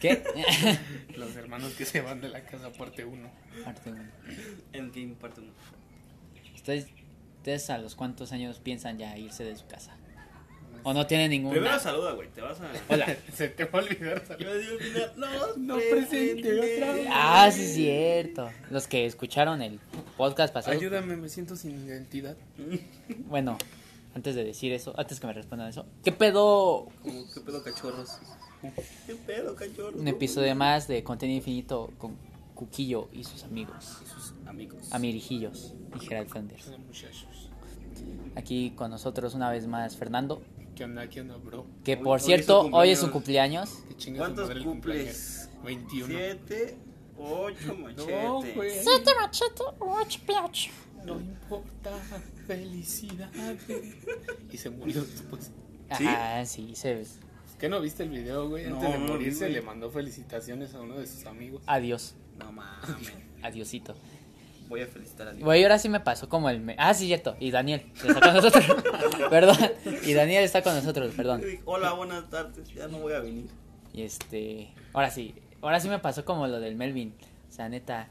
¿Qué? Los hermanos que se van de la casa, parte 1. Parte uno. Endgame parte 1. ¿Ustedes, ¿Ustedes a los cuántos años piensan ya irse de su casa? ¿O no tienen ninguna? Primero saluda, güey. Te vas a. Hola. Se te va a olvidar mira, no, No presente otra vez. Ah, sí es cierto. Los que escucharon el podcast pasado. Ayúdame, me siento sin identidad. Bueno, antes de decir eso, antes que me respondan eso, ¿qué pedo? Como, ¿Qué pedo, cachorros? ¿Qué pedo, cachorros? Un episodio más de contenido infinito con Cuquillo y sus amigos, Y sus amigos. amirijillos y Gerald Sanders. Muchachos. Aquí con nosotros una vez más Fernando, ¿Qué onda? ¿Qué onda, bro? que por hoy cierto, hoy es su cumpleaños. cumpleaños. ¿Qué chingas ¿Cuántos madre el cumples? cumpleaños? 21. Siete, ocho, machete. No, güey. machete, ocho piacho. No importa, felicidades. Y se murió después. ¿Sí? Ah, sí, se... ¿Qué no viste el video, güey? Antes de no morirse güey. le mandó felicitaciones a uno de sus amigos. Adiós, No mames. adiosito. Voy a felicitar a Dios. Güey, ahora sí me pasó como el... me- Ah, sí, cierto. Y Daniel está con nosotros. perdón. Y Daniel está con nosotros, perdón. Hola, buenas tardes. Ya no voy a venir. Y este... Ahora sí. Ahora sí me pasó como lo del Melvin. O sea, neta...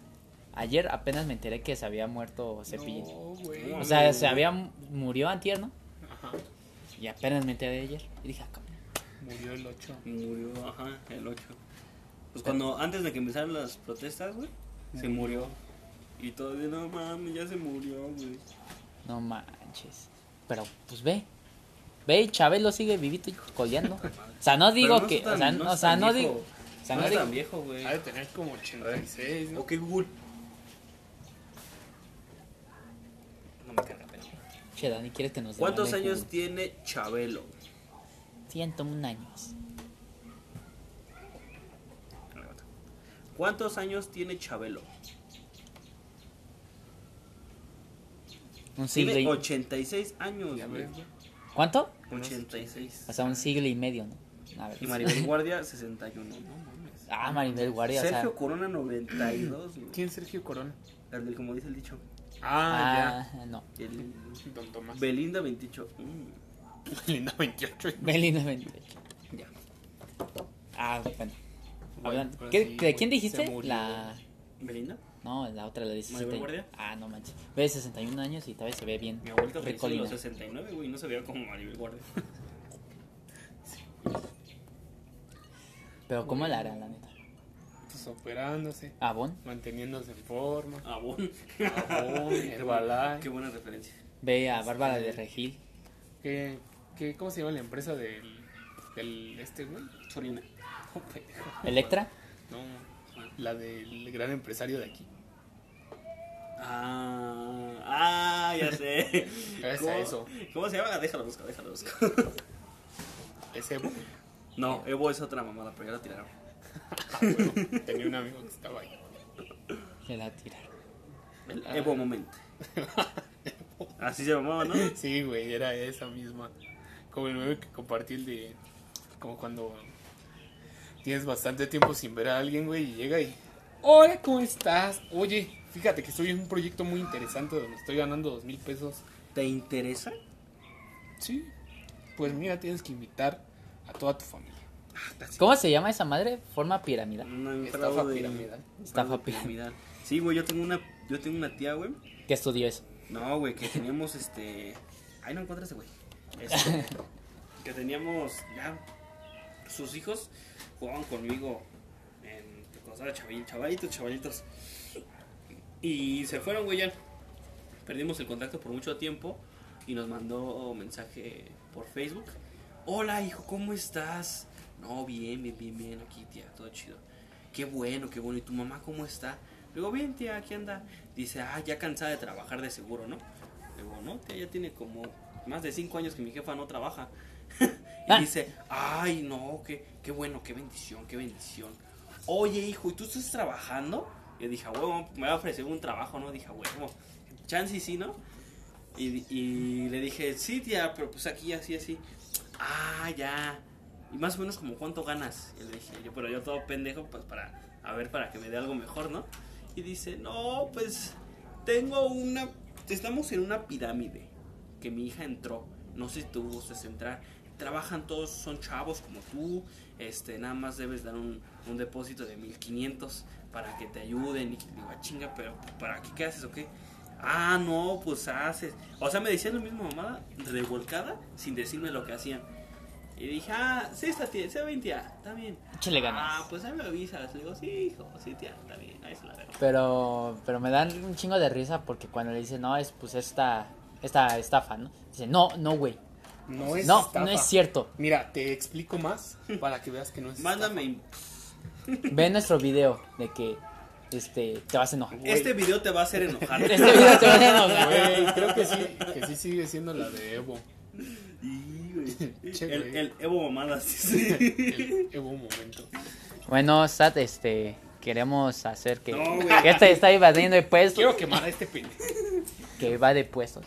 Ayer apenas me enteré que se había muerto Cepillín. No, güey. O sea, se había... Murió antier, ¿no? Ajá. Y apenas me enteré de ayer. Y dije, ah. Murió el 8. Murió, ajá, el 8. Pues cuando, antes de que empezaran las protestas, güey, se murió. Y todavía, no mames, ya se murió, güey. No manches. Pero, pues ve. Ve, y Chabelo sigue vivito y coleando. O sea, no digo Pero no que... está o sea, tan- no, no o es sea, tan no viejo. digo... O sea, no no es digo... tan viejo, güey. Ha de tener como 86, ¿no? Ok, Google. No me carga, pero. Che, Dani, ¿quieres que nos ¿Cuántos demande años Google? tiene Chabelo? 101 años. ¿Cuántos años tiene Chabelo? Un siglo Tiene y... 86 años, Ya güey. ¿Cuánto? 86. O sea, un siglo y medio, ¿no? A ver. Y Maribel Guardia, 61. No mames. Ah, Maribel Guardia, o sea... Sergio Corona, 92. güey. ¿Quién es Sergio Corona? El del, como dice el dicho. Ah, Ah, no. El ya. Don Tomás. Belinda, 28. Mm, Linda 28. Belinda 28. ya. Ah, bueno. Bueno, Hablando- pero ¿Qué- sí, ¿De quién dijiste? se murió. La... ¿Belinda? No, la otra, la de 60. ¿Maribel Guardia? Ah, no manches. Ve 61 años y todavía se ve bien. Mi abuelita falleció en Ricolina. los 69, güey. No se veía como Maribel Guardia. Pero ¿cómo la hará, la neta? Pues operándose, ¿Abón? manteniéndose en forma. Ah, bueno. Jabón, Herbalife. Qué buena referencia. Ve a Bárbara de Regil. ¿Qué, qué, ¿Cómo se llama la empresa del, del este, güey? Sorina. Oh. ¿Electra? No, la del gran empresario de aquí. Ah, ah, ya sé. ¿Cómo, eso. ¿Cómo se llama? Déjalo buscar, déjalo buscar. Ese Evo. No, Evo es otra mamada, pero ya la tiraron. Ah, bueno, tenía un amigo que estaba ahí. Que la tiraron. El Ah. Evo Moment. Así se llamaba, ¿no? Sí, güey, era esa misma. Como el meme que compartí el de. Como cuando tienes bastante tiempo sin ver a alguien, güey, y llega y. Hola, ¿cómo estás? Oye, fíjate que estoy en un proyecto muy interesante donde estoy ganando dos mil pesos. ¿Te interesa? Sí. Pues mira, tienes que invitar a toda tu familia. ¿Cómo se llama esa madre? Forma piramidal. Una Estafa fraude- piramidal. Estafa piramidal. Sí, güey, yo tengo una, yo tengo una tía, güey. ¿Qué estudió eso? No, güey, que teníamos este. Ay, no encuentras ese güey. Este, que teníamos ya. Sus hijos jugaban conmigo en. Cuando chavalitos, chavalitos. Y se fueron, güey, ya. Perdimos el contacto por mucho tiempo. Y nos mandó mensaje por Facebook. Hola, hijo, ¿cómo estás? No, bien, bien, bien, bien. Aquí, tía, todo chido. Qué bueno, qué bueno. ¿Y tu mamá cómo está? Le digo, bien, tía, aquí anda. Dice, ah, ya cansada de trabajar de seguro, ¿no? Le digo, no, tía, ya tiene como más de cinco años que mi jefa no trabaja. y Ah. dice, ay, no, qué, qué bueno, qué bendición, qué bendición. Oye, hijo, ¿y tú estás trabajando? Y dije, "A huevo, me va a ofrecer un trabajo, ¿no? Dije, "A huevo, chance y sí, ¿no? Y, y le dije, sí, tía, pero pues aquí así, así. Ah, ya. Y más o menos como cuánto ganas. Y le dije, yo, pero yo todo pendejo, pues para, a ver, para que me dé algo mejor, ¿no? Y dice, no, pues tengo una, estamos en una pirámide que mi hija entró. No sé si tú gustas entrar. trabajan todos, son chavos como tú, este, nada más debes dar un, un depósito de 1500 para que te ayuden. Y digo, "Ah, chinga, pero ¿para qué, qué haces o qué? Ah, no, pues haces. O sea, me decían lo mismo, mamada, revolcada, sin decirme lo que hacían. Y dije, ah, sí, está tía, está bien, tía, está bien. Échale ganas. Ah, pues ahí me avisas. Le digo, sí, hijo, sí, tía, está bien, ahí se la dejo. Pero, pero me dan un chingo de risa porque cuando le dicen, no, es pues esta, esta estafa, ¿no? Dice, no, no, güey. No es No, estafa. no es cierto. Mira, te explico más para que veas que no es Mándame. Ve nuestro video de que este te vas a enojar. Este video te va a hacer enojar. Este video te va a estafa. enojar. Güey, creo que sí, que sí sigue siendo la de Evo. Sí, güey. Che, el, güey. el Evo Mamadas. sí. El Evo momento. Bueno, Sat, este queremos hacer que, No, güey. que este está evadiendo de puestos, Quiero quemar a este pendejo. que va de puestos.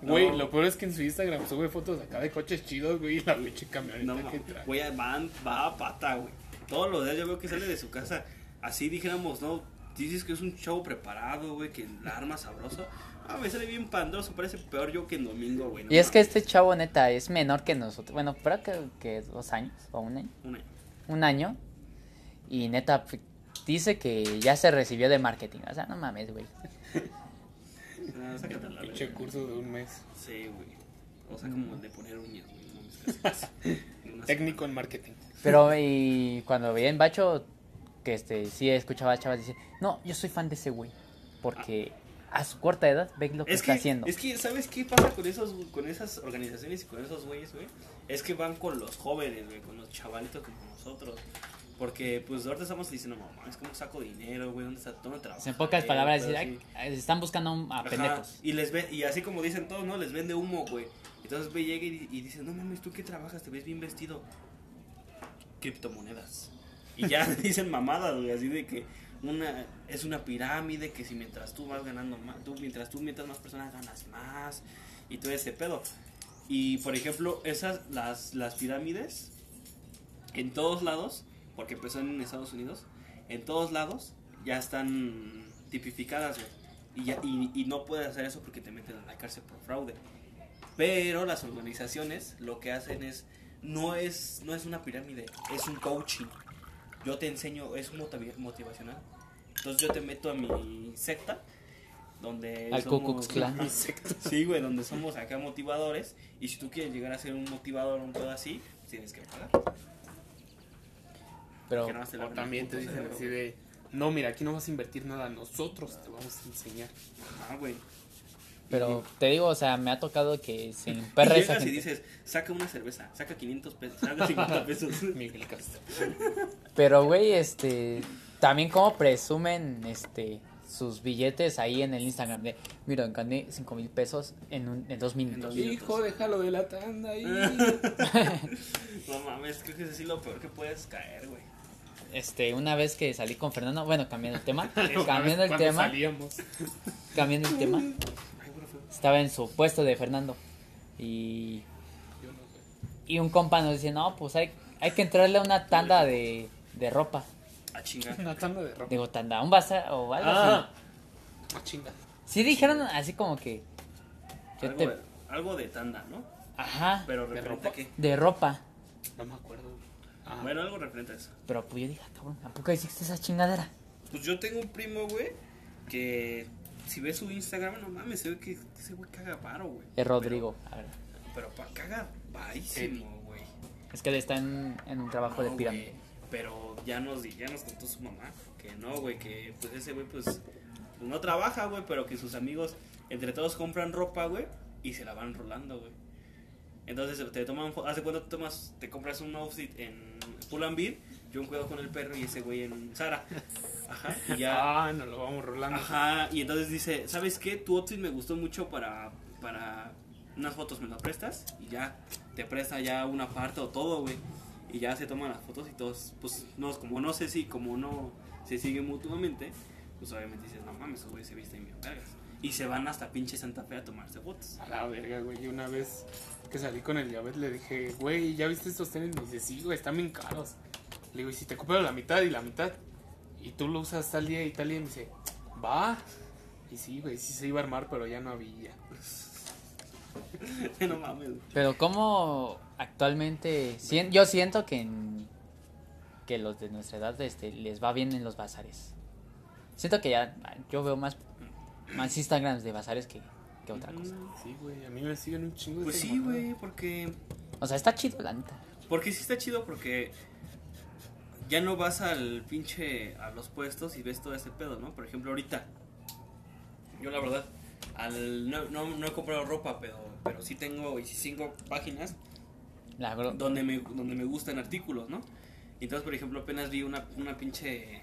Güey, No. lo peor es que en su Instagram sube fotos acá de coches chidos, güey, y la pinche camioneta No, que trae. güey, van, va a pata, güey. Todos los días yo veo que sale de su casa. Así dijéramos, ¿no? Dices que es un chavo preparado, güey, que la arma sabroso. Ah, me sale bien pandroso, parece peor yo que en domingo, güey. no Y es que este chavo neta es menor que nosotros. Bueno, pero que, que dos años o un año. Un año. Un año. Y neta f- dice que ya se recibió de marketing. O sea, no mames, güey. Sácate la Pinche curso de un mes. Sí, güey. O sea, como el de poner uñas, güey. No Técnico en marketing. Pero y cuando veía en Bacho, que este sí escuchaba a chavas dice, no, yo soy fan de ese güey. Porque a su corta edad ve lo que Es está que, haciendo. es que, ¿sabes qué pasa con esos con esas organizaciones y con esos güeyes, güey? Es que van con los jóvenes, güey, con los chavalitos como nosotros. Porque, pues, ahorita estamos diciendo, mamá, es como saco dinero, güey, ¿dónde está? ¿Dónde trabajas? en pocas palabras, decir, "Ay, están buscando a pendejos. Y les ve, y así como dicen todos, ¿no? Les vende humo, güey. Entonces ve, llega y, y dice, no mames, ¿tú qué trabajas? Te ves bien vestido. Criptomonedas. Y ya dicen mamadas, güey, así de que una es una pirámide que si mientras tú vas ganando más, tú mientras tú mientras más personas ganas más y todo ese pedo. Y por ejemplo, esas las las pirámides en todos lados, porque empezó en Estados Unidos, en todos lados ya están tipificadas, güey. Y, ya- y, y no puedes hacer eso porque te meten a la cárcel por fraude. Pero las organizaciones lo que hacen es, no es, no es una pirámide, es un coaching. Yo te enseño, es motivacional. Entonces yo te meto a mi secta, donde... Al Ku Klux Klan. Sí, güey, donde somos acá motivadores. Y si tú quieres llegar a ser un motivador o un pedo así, tienes que pagar. Pero Que te O también el te dicen así de, no, mira, aquí no vas a invertir nada, nosotros te vamos a enseñar. Ah, güey. pero te digo, o sea, me ha tocado que se Y emperra esa y dices, saca una cerveza, saca 500 pesos, saca 50 pesos. Miguel Castro. Pero, güey, este. También como presumen este sus billetes ahí en el Instagram de, mira, gané 5 mil pesos en, un, en dos minutos. dos minutos. Hijo, déjalo de la tanda ahí. No mames, creo que es así lo peor que puedes caer, güey. Este, una vez que salí con Fernando, bueno, cambiando el tema, cambiando el tema, Salíamos. cambiando el tema, estaba en su puesto de Fernando y, Yo no sé. y un compa nos dice, no, pues hay, hay que entrarle a una tanda de, de ropa. A chingar. Una tanda de ropa. Digo, tanda, un bazar o algo Ah, así. ah, chinga. Sí dijeron así como que, yo Algo, te- de, algo de tanda, ¿no? ajá, Pero ¿De a ropa? qué. de ropa. No me acuerdo. Ah, Bueno, algo referente a eso. Pero pues yo dije, ah, cabrón, ¿a poco hiciste esa chingadera? Pues yo tengo un primo, güey, que si ves su Instagram, no mames, se ve que ese güey caga paro, güey. Es Rodrigo. a ver. Pero, pero pa, caga varísimo, güey. Es que está en, en un trabajo de pirámide. Pero ya nos, ya nos contó su mamá que no, güey, que pues ese güey pues, pues, no trabaja, güey, pero que sus amigos entre todos compran ropa, güey, y se la van rolando, güey. Entonces te toman, hace cuánto te tomas, te compras un outfit en Pull&Bear, yo un cuidado con el perro y ese güey en Sara. Ajá, y ya. Ah, nos lo vamos rolando. Ajá, y entonces dice, ¿sabes qué? Tu outfit me gustó mucho para, para unas fotos, ¿me lo prestas? Y ya, te presta ya una parte o todo, güey. Y ya se toman las fotos y todos, pues, no, como no sé si, como no se siguen mutuamente, pues obviamente dices, no mames, güey se visten bien vergas. Y se van hasta pinche Santa Fe a tomarse fotos. A la verga, güey. Y una vez que salí con el Yabet le dije, güey, ¿ya viste estos tenis? Me dice, sí, güey, están bien caros. Le digo, ¿y si te compro la mitad y la mitad? Y tú lo usas tal día y tal día. Y me dice, va. Y sí, güey, sí se iba a armar, pero ya no había. no mames. Pero ¿cómo, actualmente sien- yo siento que en- que los de nuestra edad este les va bien en los bazares. Siento que ya yo veo más más Instagrams de bazares que, que otra cosa. Sí, güey, a mí me siguen un chingo de Pues sí, güey, porque... O sea, está chido la neta. Porque sí está chido porque ya no vas al pinche a los puestos y ves todo ese pedo, ¿no? Por ejemplo, ahorita yo la verdad al no, no, no he comprado ropa, pero pero sí tengo y sí cinco páginas La donde me donde me gustan artículos, ¿no? Entonces, por ejemplo, apenas vi una una pinche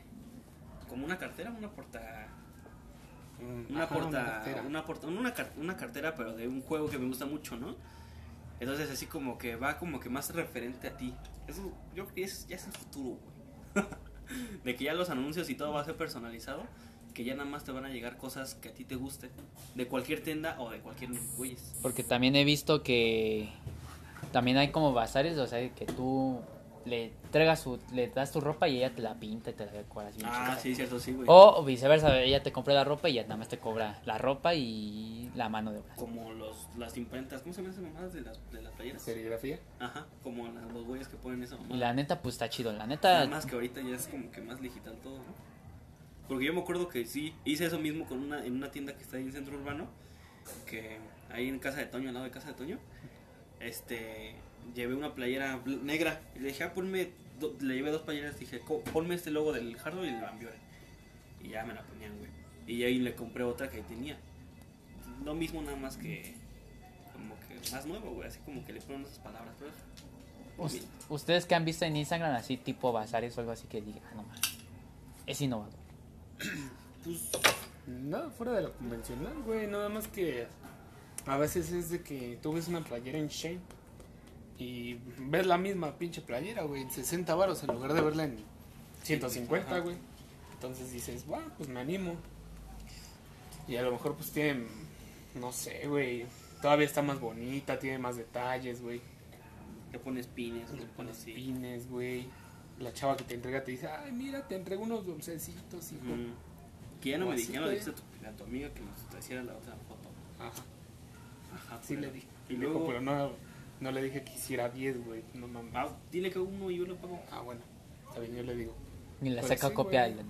como una cartera, una porta una ajá, porta, cartera. una, porta una, car- una cartera, pero de un juego que me gusta mucho, ¿no? Entonces así como que va como que más referente a ti. Eso yo creo que es, ya es el futuro, güey. de que ya los anuncios y todo va a ser personalizado, que ya nada más te van a llegar cosas que a ti te gusten, de cualquier tienda o de cualquier güeyes. Porque también he visto que también hay como bazares, o sea, que tú le entregas su, le das tu ropa y ella te la pinta y te la decoras bien Ah, chida. sí, cierto, sí, güey. O viceversa, ella te compra la ropa y ella nada más te cobra la ropa y la mano de obra. Como los, las imprentas, ¿cómo se llaman esas mamadas de las, de las playeras? serigrafía. Ajá, como la- los güeyes que ponen esa mamada. Y la neta, pues está chido. La neta, más que ahorita ya es como que más digital todo, ¿no? Porque yo me acuerdo que sí, hice eso mismo con una, en una tienda que está ahí en Centro Urbano, que ahí en casa de Toño, al lado de casa de Toño, este, llevé una playera negra y le dije, ah, ponme, le llevé dos playeras, dije, "Co- ponme este logo del Hardware y del Bambiore. Y ya me la ponían, güey. Y ahí le compré otra que ahí tenía. Lo mismo nada más que, como que más nuevo, güey, así como que le ponen esas palabras, pero ustedes que han visto en Instagram así tipo bazares o algo así que digan, "Ah, no mames, es innovador. Pues nada fuera de lo convencional, güey. Nada más que a veces es de que tú ves una playera en Shane y ves la misma pinche playera, güey, en 60 varos en lugar de verla en 150, Ajá. güey. Entonces dices, bueno, pues me animo. Y a lo mejor pues tiene, no sé, güey, todavía está más bonita, tiene más detalles, güey. Le pones pines, Le pones pines, güey. La chava que te entrega te dice, ay, mira, te entrego unos dulcecitos, hijo. Mm. Que ya no me así, di- ya no dijiste a tu, a tu amiga que nos hiciera la otra foto. Ajá. Ajá, Sí pero- le dije. Y luego, luego, pero no, no le dije que hiciera 10, güey. No mames. ah, dile que uno y yo lo pago. Ah, bueno. Está bien, yo le digo. Y la saca sí, copia. güey. y la-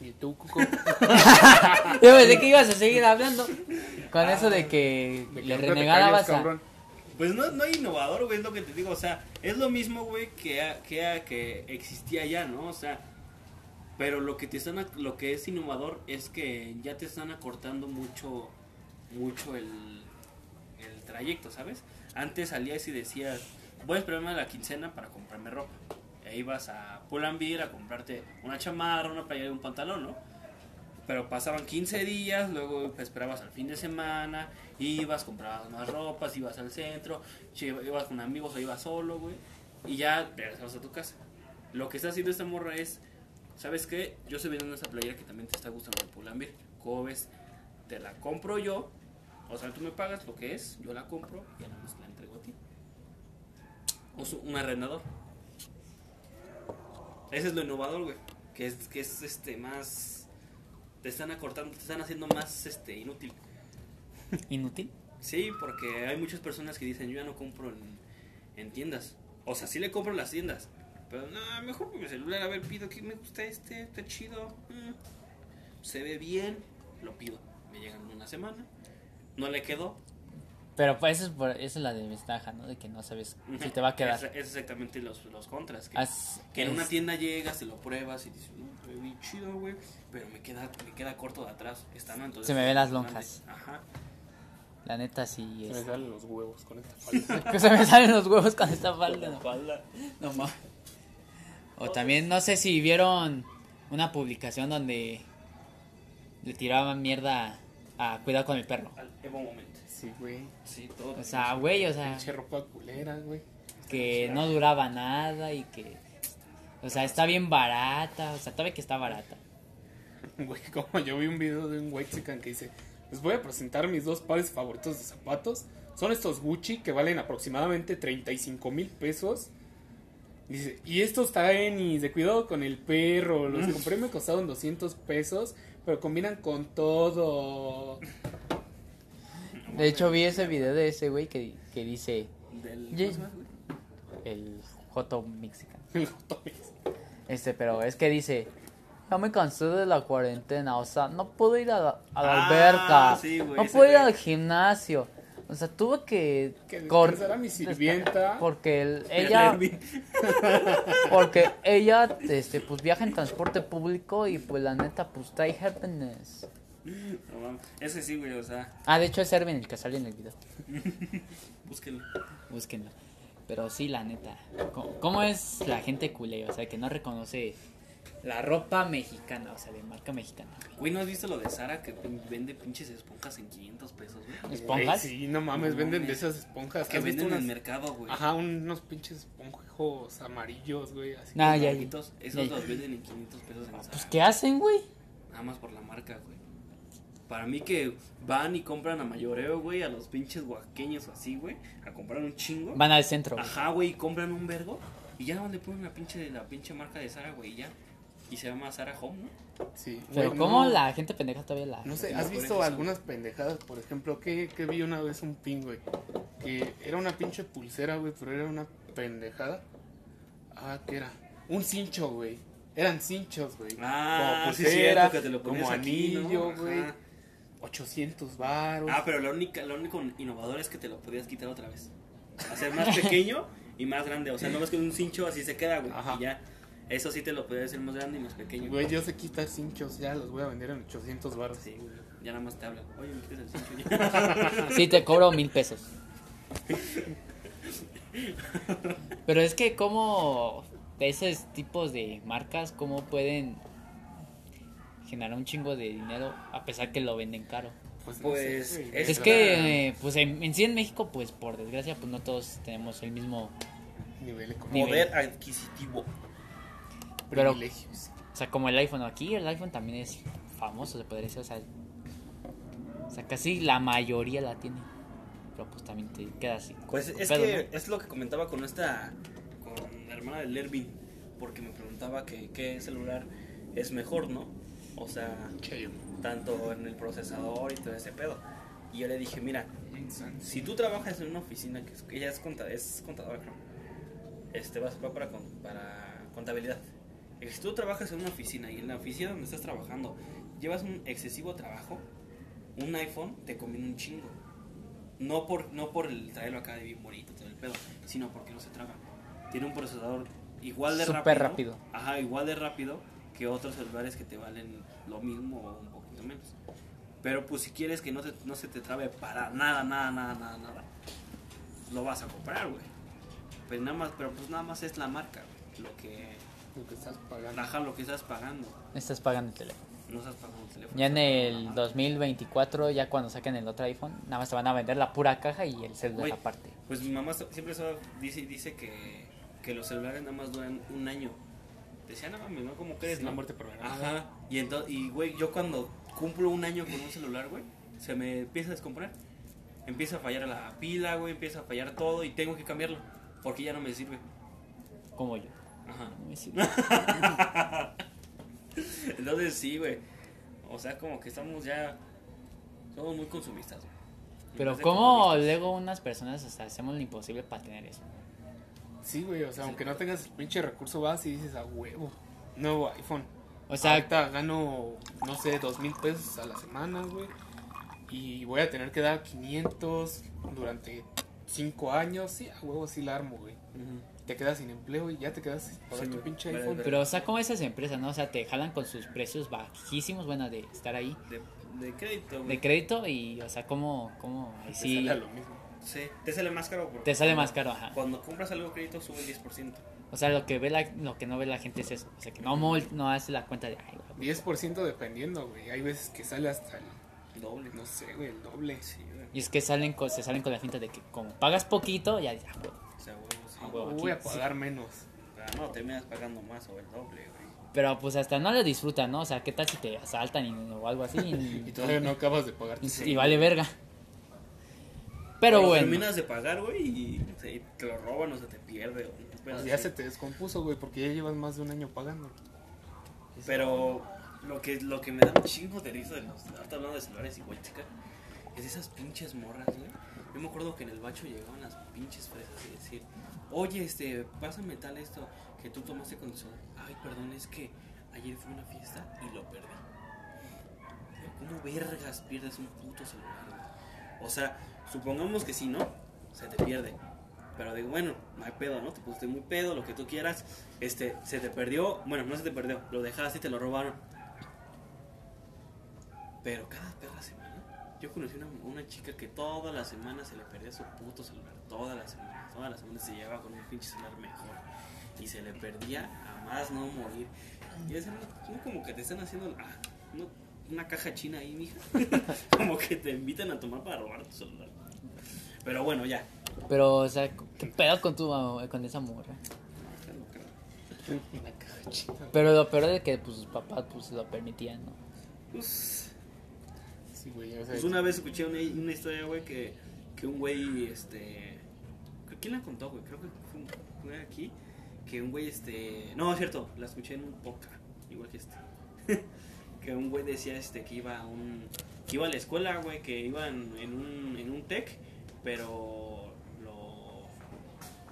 ¿Y tú, Cuco? Yo pensé que ibas a seguir hablando con eso de que De le renegabas a... cabrón. Pues no, no hay innovador, güey, es lo que te digo. O sea, es lo mismo, güey, que, que, que existía ya, ¿no? O sea, pero lo que te están, ac- lo que es innovador es que ya te están acortando mucho, mucho el, el trayecto, ¿sabes? Antes salías y decías, voy a esperarme a la quincena para comprarme ropa. E ibas a Pull&Bear a comprarte una chamarra, una playera y un pantalón, ¿no? Pero pasaban 15 días, luego esperabas al fin de semana, ibas, comprabas más ropas, ibas al centro, ibas con amigos o ibas solo, güey, y ya regresabas a tu casa. Lo que está haciendo esta morra es, ¿sabes qué? Yo estoy vendiendo esa playera que también te está gustando de Pull&Bear. ¿Cómo ves? Te la compro yo, o sea, tú me pagas lo que es, yo la compro y nada más la entrego a ti. O su- un arrendador. Ese es lo innovador, güey. Que es, que es este más. Te están acortando, te están haciendo más este inútil. Inútil. Sí, porque hay muchas personas que dicen yo ya no compro en, en tiendas. O sea, sí le compro en las tiendas. Pero no, mejor con mi celular, a ver, pido que me gusta este, está chido. mm, Se ve bien, lo pido. Me llegan en una semana. No le quedó. Pero pues eso es, por- esa es la desventaja, ¿no? De que no sabes si te va a quedar. Es, es exactamente los, los contras. Que, en una es- tienda llegas, te lo pruebas y dices, no, bien chido, güey. Pero me queda, me queda corto de atrás. Está, ¿no? Entonces, Se me ven las lonjas. Ajá. La neta sí Se me es... salen los huevos con esta falda. que se me salen los huevos con esta falda. No, no mames. O también, no sé si vieron una publicación donde le tiraban mierda a cuidado con el perro. Al Evo Moment. Sí, güey. Sí, todo. O sea, güey, o sea, Pinche ropa culera, güey. que no duraba nada y que... O sea, está bien barata, o sea, todavía que está barata. Güey, como yo vi un video de un white chican que dice, les voy a presentar mis dos pares favoritos de zapatos. Son estos Gucci que valen aproximadamente 35 mil pesos. Dice, y estos tenis de cuidado con el perro. Los compré, me costaron 200 pesos, pero combinan con todo. De hecho, vi ese video de ese güey que, que dice Del, Ye- ¿cómo se llama, güey? el Joto Mexican. Este, pero es que dice, ya me cansé de la cuarentena, o sea, no puedo ir a la, a la Ah, alberca, sí, güey, no puedo ir al gimnasio. O sea, tuve que, Que cor- descansar a mi sirvienta. porque el- ella porque ella este pues viaja en transporte público y pues la neta pues trae happiness. No mames. Ese sí, güey, o sea, Ah, de hecho es Erwin el que sale en el video. búsquenlo. Búsquenlo. Pero sí, la neta. ¿Cómo, cómo es la gente culé? O sea, que no reconoce la ropa mexicana, o sea, de marca mexicana. Güey, ¿no has visto lo de Sara que vende pinches esponjas en 500 pesos, güey? ¿Esponjas? Güey, sí, no mames, No venden de esas esponjas. Que ¿Has visto venden en el unas- mercado, güey. Ajá, unos pinches esponjos amarillos, güey. Así Ah, ya, ya. Esos Ya, ya. los venden en 500 pesos en Sara. Pues, ¿qué hacen, güey? Nada más por la marca, güey. Para mí que van y compran a mayoreo, güey, a los pinches oaxaqueños o así, güey, a comprar un chingo. Van al centro. güey. Ajá, güey, y compran un vergo y ya le ponen la pinche, la pinche marca de Sara, güey, y ya. Y se llama Sara Home, ¿no? Sí, Pero güey, ¿cómo no- la gente pendeja todavía la... No sé, Sí, ¿has visto eso. algunas pendejadas? Por ejemplo, que, que vi una vez un pin, güey. Que era una pinche pulsera, güey, pero era una pendejada. Ah, ¿qué era? Un cincho, güey. Eran cinchos, güey. Ah, como sí, pulsera, cierto, que te lo como aquí, ¿no? anillo, güey. 800 baros. Ah, pero la única, lo único innovador es que te lo podías quitar otra vez. Hacer más pequeño y más grande. O sea, no ves que un cincho así se queda, güey. Ajá. Y ya. Eso sí te lo podías hacer más grande y más pequeño. Güey, yo sé quitar cinchos, ya los voy a vender en 800 baros. Sí, güey. Ya nada más te hablan. Oye, me quitas el cincho ya. Sí, te cobro mil pesos. Pero es que como de esos tipos de marcas, ¿cómo pueden generar un chingo de dinero a pesar que lo venden caro? Pues, no Pues, sé, es- Es que, eh, pues en, en sí en México, pues por desgracia, pues no todos tenemos el mismo... nivel económico. Nivel. Poder adquisitivo. Pero, privilegios. o sea, como el iPhone aquí, el iPhone también es famoso, se podría decir, o sea... O sea, casi la mayoría la tiene. Pero pues también te queda así. Pues es pedo, que ¿no? es lo que comentaba con esta, con la hermana de Lervin, porque me preguntaba que qué celular es mejor, ¿no? O sea, Chayo. tanto en el procesador y todo ese pedo. Y yo le dije, mira, si tú trabajas en una oficina, que es- que ella es, conta, es contadora, creo, este, vas va para, con- para contabilidad. Si tú trabajas en una oficina y en la oficina donde estás trabajando llevas un excesivo trabajo, un iPhone te conviene un chingo. No por, no por el traerlo acá de bien bonito, todo el pedo, sino porque no se traba. Tiene un procesador igual de Súper rápido. rápido. Ajá, igual de rápido que otros celulares que te valen lo mismo o un poquito menos. Pero pues si quieres que no, te- no se te trabe para nada, nada, nada, nada, nada, lo vas a comprar, güey. Pero nada más, pero pues nada más es la marca, güey, lo que, Lo que estás pagando. ajá, lo que estás pagando. Estás pagando el teléfono. No estás pagando el teléfono. Ya en el pagando la marca. 2024, ya cuando saquen el otro iPhone, nada más te van a vender la pura caja y el celular aparte. Pues mi mamá siempre eso dice, dice que, que los celulares nada más duran un año. Decía, no mames, ¿no? ¿Cómo crees? Es la no? muerte programada. Ajá. Y entonces, y güey, yo cuando cumplo un año con un celular, güey, se me empieza a descomponer. Empieza a fallar la pila, güey, empieza a fallar todo y tengo que cambiarlo. Porque ya no me sirve. Como yo. Ajá. Entonces sí, güey. O sea, como que estamos ya. Somos muy consumistas, güey. Pero ¿cómo consumistas. luego unas personas o sea, hacemos lo imposible para tener eso? Sí, güey, o sea, aunque no tengas el pinche recurso, vas y dices a huevo. Nuevo iPhone. O sea, Ahorita gano, no sé, dos mil pesos a la semana, güey. Y voy a tener que dar 500 durante 5 años. Sí, a huevo sí la armo, güey. Ujú. Te quedas sin empleo y ya te quedas sin pagar Sí, tu pinche Vale, iPhone. vale. pero o sea, como esas empresas, ¿no? O sea, te jalan con sus precios bajísimos, bueno, de estar ahí, De, de crédito, güey. de crédito y, o sea, ¿cómo, cómo ahí Te sí sale a lo mismo. Sí, te sale más caro. te sale más caro, ajá? Cuando compras algo crédito sube el 10%. O sea, lo que ve la, lo que no ve la gente es eso, o sea, que no mol- no hace la cuenta de, ay, güey, 10% dependiendo, güey. Hay veces que sale hasta el, Doble. no sé, güey, el doble. Sí, güey. y es que salen con, se salen con la finta de que como pagas poquito, ya dices, ah, güey, Sí. Voy a pagar menos. Pero no, terminas pagando más o el doble, güey. Pero pues hasta no lo disfrutan, ¿no? O sea, ¿qué tal si te asaltan y- o algo así? Y Y, todavía no acabas de pagar y- y vale verga. Pero O lo bueno, terminas de pagar, güey, y te lo roban o se te pierde. Pero, Pues ya se te descompuso, güey, porque ya llevas más de un año pagando. pero lo que, lo que me da un chingo de risa de los. Ahorita hablando de celulares y güey, chica. es de esas pinches morras, güey. Yo me acuerdo que en el bacho llegaban las pinches fresas y decir, oye, este, pásame tal esto que tú tomaste con su... Ay, perdón, es que ayer fue una fiesta y lo perdí. ¿Cómo vergas pierdes un puto celular? O sea, supongamos que sí, ¿no? Se te pierde. Pero digo, bueno, no hay pedo, ¿no? Te pusiste muy pedo, lo que tú quieras. Este, se te perdió. Bueno, no se te perdió, lo dejaste y te lo robaron. Pero cada perra semana. Yo conocí una, una chica que toda la semana se le perdía su puto celular. Toda la semana. Toda la semana se llevaba con un pinche celular mejor. Y se le perdía a más no morir. Y es como que te están haciendo ah, no, una caja china ahí, mija. como que te invitan a tomar para robar tu celular. Pero bueno, ya. Pero, o sea, ¿qué pedo con tu con esa morra? Una caja china. Pero lo peor es que pues sus papás pues lo permitían, ¿no? Pues, Sí, güey, o sea, Pues una vez escuché una, una historia, güey, que, que un güey, este... ¿Quién la contó, güey? Creo que fue, aquí. Que un güey, este... No, es cierto, la escuché en un podcast, igual que este. que un güey decía, este, que iba a un... Que iba a la escuela, güey, que iba en, un, en un tech, pero lo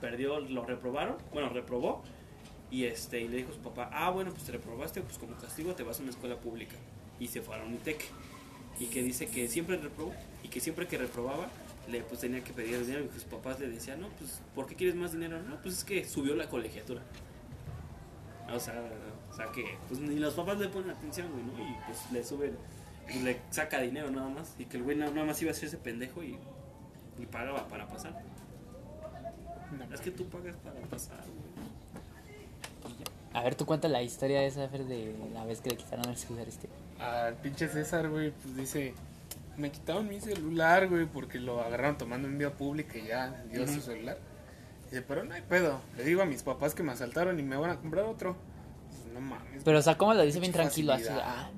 perdió, lo reprobaron, bueno, reprobó. Y este, y le dijo a su papá, ah, bueno, pues te reprobaste, pues como castigo te vas a una escuela pública. Y se fue a un tech y que dice que siempre reprobó y que siempre que reprobaba le pues tenía que pedir dinero y que sus papás le decían no pues ¿por qué quieres más dinero? no pues es que subió la colegiatura o sea o sea que pues ni los papás le ponen atención güey ¿no? y pues le suben pues, le saca dinero nada más y que el güey na- nada más iba a ser ese pendejo y, y pagaba para pasar no, es que tú pagas para pasar güey A ver, tú cuenta la historia esa, Fer, de la vez que le quitaron el celular este. Al pinche César, güey, pues dice, me quitaron mi celular, güey, porque lo agarraron tomando en vía pública y ya dio su celular. Dice, pero no hay pedo. Le digo a mis papás que me asaltaron y me van a comprar otro. Dice, no mames. Pero, o sea, ¿cómo lo dice bien tranquilo? Así, ah.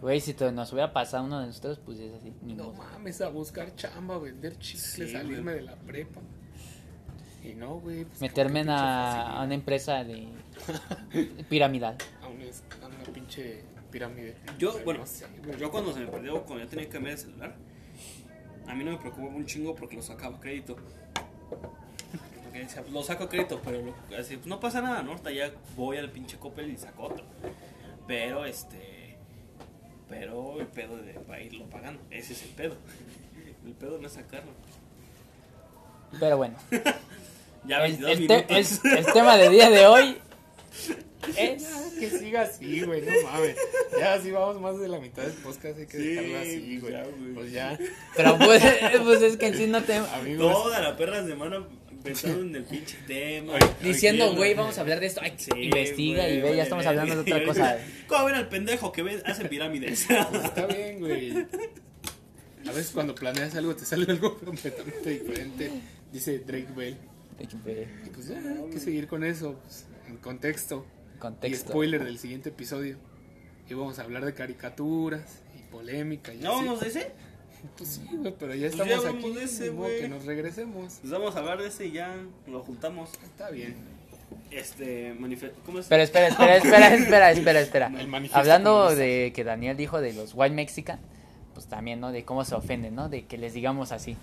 Güey, si te- nos hubiera pasado uno de nosotros, pues es así. No mames, a buscar chamba, vender chicles, Sí, salirme de la prepa. Y no, güey. Pues, Meterme en a, una empresa de piramidal. A una, a una pinche pirámide. Yo, Pero bueno, no sé, güey. yo cuando se me perdió, cuando ya tenía que cambiar de celular, a mí no me preocupaba un chingo porque lo sacaba a crédito. Porque decía, lo saco a crédito, pero lo- así, pues no pasa nada, ¿no? Ahorita ya voy al pinche Coppel y saco otro. Pero, este, pero el pedo de para irlo pagando, ese es el pedo. El pedo no es sacarlo. Pero bueno, Ya el, 22 el te- minutos. el- el tema del día de hoy es... Que siga así, güey, no mames. Ya, así vamos más de la mitad del podcast, hay que Sí, dejarlo así, güey. ya, güey. Pues ya, Pero pues, pues es que en sí no te... amigos. Toda la perra semana pensando en el pinche tema. Diciendo, güey, vamos a hablar de esto. Ay, Sí, investiga güey, y ve, ya estamos hablando de otra cosa. ¿Cómo ven al pendejo que ve, hace pirámides? Está bien, güey. A veces cuando planeas algo te sale algo completamente diferente, dice Drake Bell. Y pues ya, hay que seguir con eso, pues, en contexto. Y Contexto. spoiler del siguiente episodio. Y vamos a hablar de caricaturas y polémica y ¿No así. vamos de ese? Pues sí, güey, pero ya Pues ya estamos aquí. de ese, modo que nos regresemos. Pues vamos a hablar de ese y ya lo juntamos. Está bien. Este, manifiesto. ¿Cómo es? Pero espera, espera, espera, espera, espera, espera. Hablando de que Daniel dijo de los white mexican, pues también, ¿no? De cómo se ofenden, ¿no? De que les digamos así.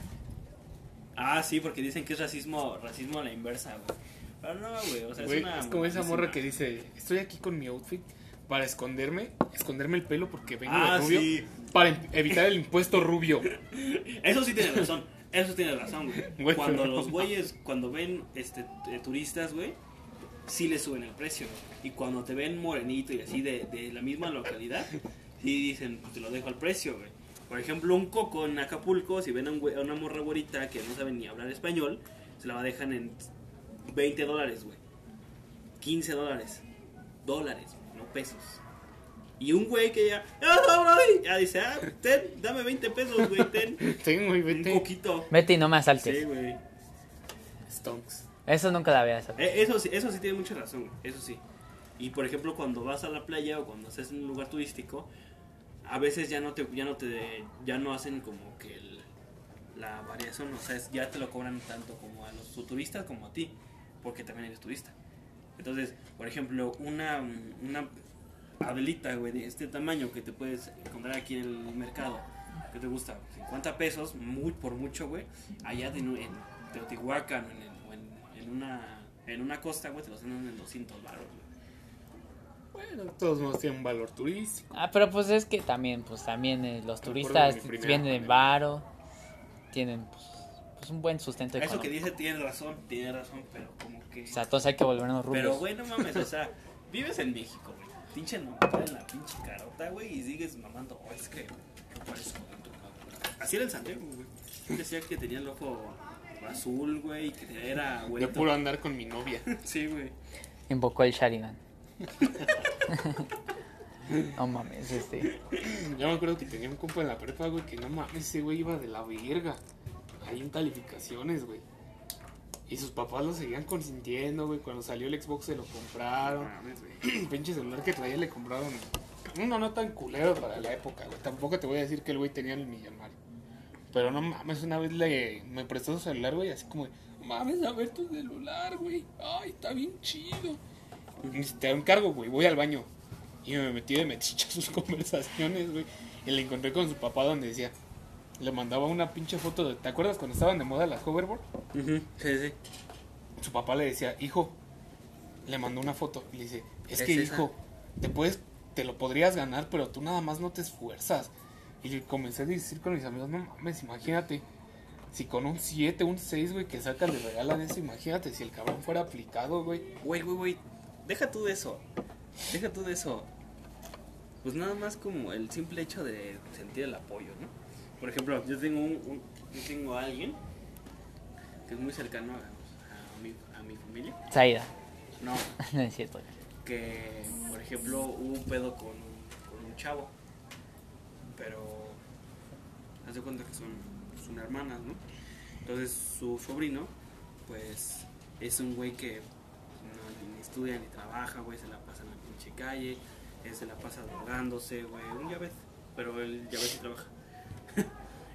Ah, sí, porque dicen que es racismo, racismo a la inversa, güey. Pero no, güey, o sea, es una. es como esa morra que dice, estoy aquí con mi outfit para esconderme, esconderme el pelo porque vengo Ah, de rubio, sí. para em- evitar el impuesto rubio. Eso sí tiene razón. Eso tiene razón, güey. Cuando los güeyes, cuando ven este eh, turistas, güey, sí le suben el precio. Y cuando te ven morenito y así de, de la misma localidad, sí dicen, pues te lo dejo al precio, güey. Por ejemplo, un coco en Acapulco, si ven a, un güey- a una morra güerita que no sabe ni hablar español, se la va a dejar en 20 dólares, güey. 15 dólares. Dólares, no pesos. Y un güey que ya, "Ah, no, bro", ya dice, ah, ten, dame 20 pesos, güey, ten. Tengo y Un vete. coquito. Vete y no me asaltes. Sí, güey. Stonks. Eso nunca la veas. Eh, Eso sí, eso sí tiene mucha razón, güey, eso sí. Y por ejemplo, cuando vas a la playa o cuando estás en un lugar turístico, a veces ya no te, ya no te, ya no hacen como que el- la variación, o sea, es- ya te lo cobran tanto como a los turistas como a ti, porque también eres turista. Entonces, por ejemplo, una, una Adelita, güey, de este tamaño que te puedes encontrar aquí en el mercado, ¿qué te gusta? 50 pesos, muy por mucho, güey. Allá de, en Teotihuacán en, el- o en, en una, en una costa, güey, te los venden en 200 baros, güey. Bueno, de todos modos tienen un valor turístico. Ah, pero pues es que también, pues también eh, los turistas vienen en varo, tienen pues, pues, un buen sustento Eso económico. que dice tiene razón, tiene razón, pero como que... O sea, todos hay que volvernos rubios. Pero, güey, no mames, o sea, vives en México, güey. Pinche nopal en la pinche carota, güey, y sigues mamando. Oh, es que yo parezco. Así era el Santiago, güey. Decía que tenía el ojo azul, güey, y que era De güey. puro andar con mi novia. Sí, güey. Invocó el Sharingan. no mames, este. Yo me acuerdo que tenía un compa en la prepa, güey, que no mames, ese güey iba de la verga. Ahí en calificaciones, güey. Y sus papás lo seguían consintiendo, güey. Cuando salió el Xbox se lo compraron. Mames, güey. pinche celular que traía le compraron uno no tan culero para la época, güey. Tampoco te voy a decir que el güey tenía el millonario. Pero no mames, una vez le, me prestó su celular, güey, así como, mames, a ver tu celular, güey. Ay, está bien chido. Y te encargo, güey, voy al baño. Y me metí de metiche a sus conversaciones, güey. Y le encontré con su papá donde decía, le mandaba una pinche foto de, ¿te acuerdas cuando estaban de moda las hoverboard? Sí, sí. su papá le decía, hijo, le mandó una foto y le dice, es, Es que esa. hijo, te puedes, te lo podrías ganar, pero tú nada más no te esfuerzas. Y le comencé a decir con mis amigos, no mames, imagínate, si con un 7, un 6, güey, que sacan le regalan eso, imagínate si el cabrón fuera aplicado, güey. Güey, güey, güey. Deja tú de eso. Deja tú de eso. Pues nada más como el simple hecho de sentir el apoyo, ¿no? Por ejemplo, yo tengo un, un- yo tengo a alguien que es muy cercano a, a mi, a mi familia. Saida. No, no es cierto. que por ejemplo hubo un pedo con, con un chavo. Pero haz de cuenta que son, son hermanas, ¿no? Entonces su sobrino, pues es un güey que no, ni estudia ni trabaja, güey, se la pasa en la pinche calle, él se la pasa drogándose, güey, un llavet, pero él llavet sí trabaja.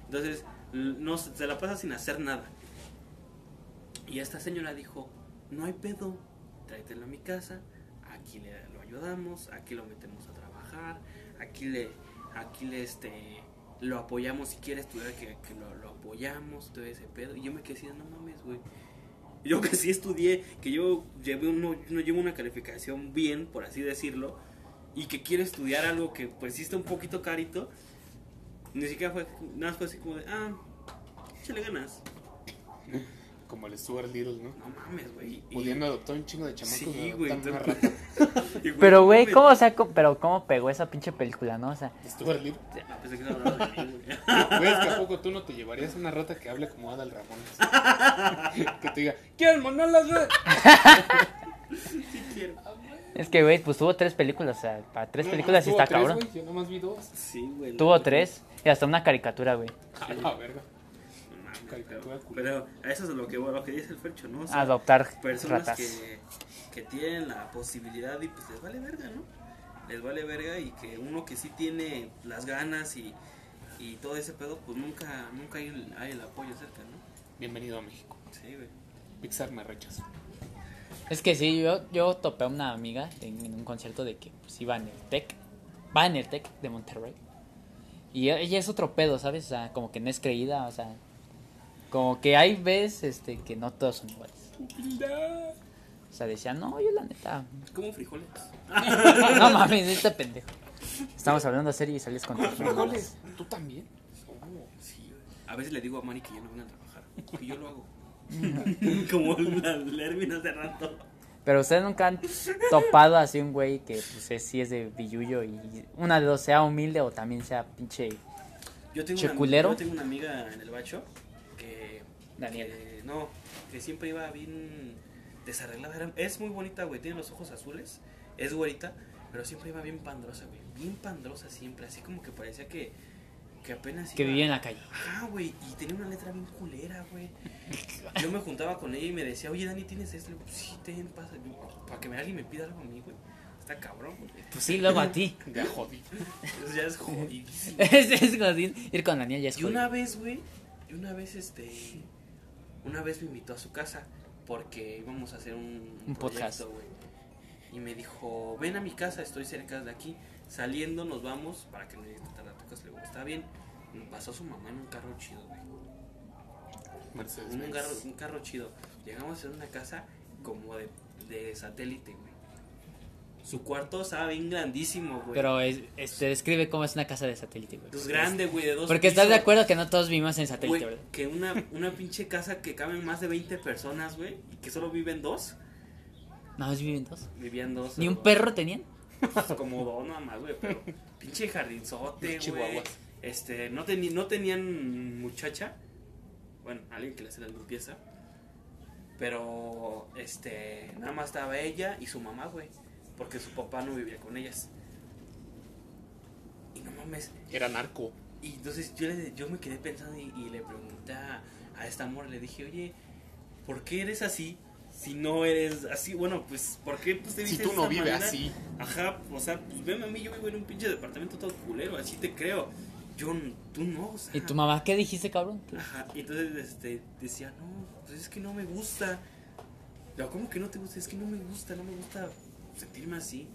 Entonces, no, se la pasa sin hacer nada. Y esta señora dijo, no hay pedo, tráetelo a mi casa, aquí le, lo ayudamos, aquí lo metemos a trabajar, aquí le, aquí le, este, lo apoyamos si quiere estudiar, que, lo, apoyamos, todo ese pedo. Y yo me quedé así, no mames, güey. Yo que sí estudié, que yo llevé uno, no llevo una calificación bien, por así decirlo, y que quiero estudiar algo que pues sí está un poquito carito, ni siquiera fue, nada más fue así como de, ah, échale ganas. Como el Stuart Little, ¿no? No mames, güey. y- Pudiendo adoptar un chingo de chamacos. Sí, y güey, y, Pero, güey, ¿cómo, o sea, co- pero cómo pegó esa pinche película, no? O sea, Stuart Little. Ah, pensé que estaba hablando de mí, güey. Güey, es que a poco tú no te llevarías una rata que hable como Adal Ramones. que te diga, ¿quieren güey? Sí quiero. Es que, güey, pues tuvo tres películas, o sea, para tres No, películas sí está tres, cabrón. güey, Yo nomás vi dos. Sí, güey. Tuvo tres y hasta una caricatura, güey. A la verga. No Caricatura pero, culera. pero a eso es lo que, lo que dice el Fercho, ¿no? O sea, Adoptar personas ratas. que, que tienen la posibilidad y pues les vale verga, ¿no? Les vale verga y que uno que sí tiene las ganas y, y todo ese pedo, pues nunca, nunca hay, el- hay el apoyo cerca, ¿no? Bienvenido a México. Sí, güey. Pixar me rechazó. Es que sí, yo, yo topé a una amiga en, en un concierto de que pues, iba en el TEC. Va en el TEC de Monterrey. Y ella es otro pedo, ¿sabes? O sea, como que no es creída, o sea. Como que hay veces este, que no todos son iguales. O sea, decía, no, yo la neta. Como frijoles. No mames, este pendejo. Estamos hablando serio y sales con. Frijoles, ¿tú también? Sí. A veces le digo a Mari que ya no vengan a trabajar. Y yo lo hago. Como la, la Erwin hace rato. Pero ustedes nunca han topado así un güey que pues es, sí es de billuyo y una de dos sea humilde o también sea pinche Yo tengo, una, yo tengo una amiga en el bacho que. Daniela. que- no, que siempre iba bien desarreglada. Era- es muy bonita, güey. Tiene los ojos azules. Es güerita. Pero siempre iba bien pandrosa, güey. Bien pandrosa siempre. Así como que parecía que. Que apenas. que iba- vivía en la calle. Ajá, güey. Y tenía una letra bien culera, güey. Yo me juntaba con ella y me decía, oye, Dani, ¿tienes esto? Le digo, sí, ten, pasa. Para que me alguien me pida algo a mí, güey. Está cabrón, güey. Pues sí, luego a ti. Ya jodí. Eso ya es jodidísimo. es, es jodido. Ir con la niña ya es Y una vez, güey, y una vez, este, una vez me invitó a su casa porque íbamos a hacer un, Un podcast. proyecto, güey. Y me dijo, ven a mi casa, estoy cerca de aquí. Saliendo nos vamos para que no tarde a Le está bien. pasó su mamá en un carro chido, güey. Mercedes Un carro, un carro chido. Llegamos a una casa como de, de satélite, güey. Su cuarto estaba bien grandísimo, güey. Pero es, este, describe cómo es una casa de satélite, güey. Pues grande, güey, de dos Porque estás de acuerdo que no todos vivimos en satélite, Güey, ¿verdad? que una, una pinche casa que caben más de 20 personas, güey, y que solo viven dos. Nada más viven dos. Vivían dos. ¿Ni un perro tenían? Pues, como dos nada más, güey, pero pinche jardinzote, güey. Este, no, teni- no tenían muchacha. Bueno, alguien que le hace la limpieza. Pero, este, nada más estaba ella y su mamá, güey. Porque su papá no vivía con ellas. Y no mames, Era narco. y entonces yo, le- yo me quedé pensando y, y le pregunté a, a esta amor, le dije, oye, ¿por qué eres así? Si no eres así, bueno, pues, ¿por qué pues, te Si tú no vives así. Ajá, o sea, pues veme a mí, yo vivo en un pinche departamento todo culero, así te creo. Yo, tú no, o sea. ¿Y tu mamá qué dijiste, cabrón? Ajá, y entonces este, decía, no, pues es que no me gusta. Pero, ¿cómo que no te gusta? Es que no me gusta, no me gusta sentirme así.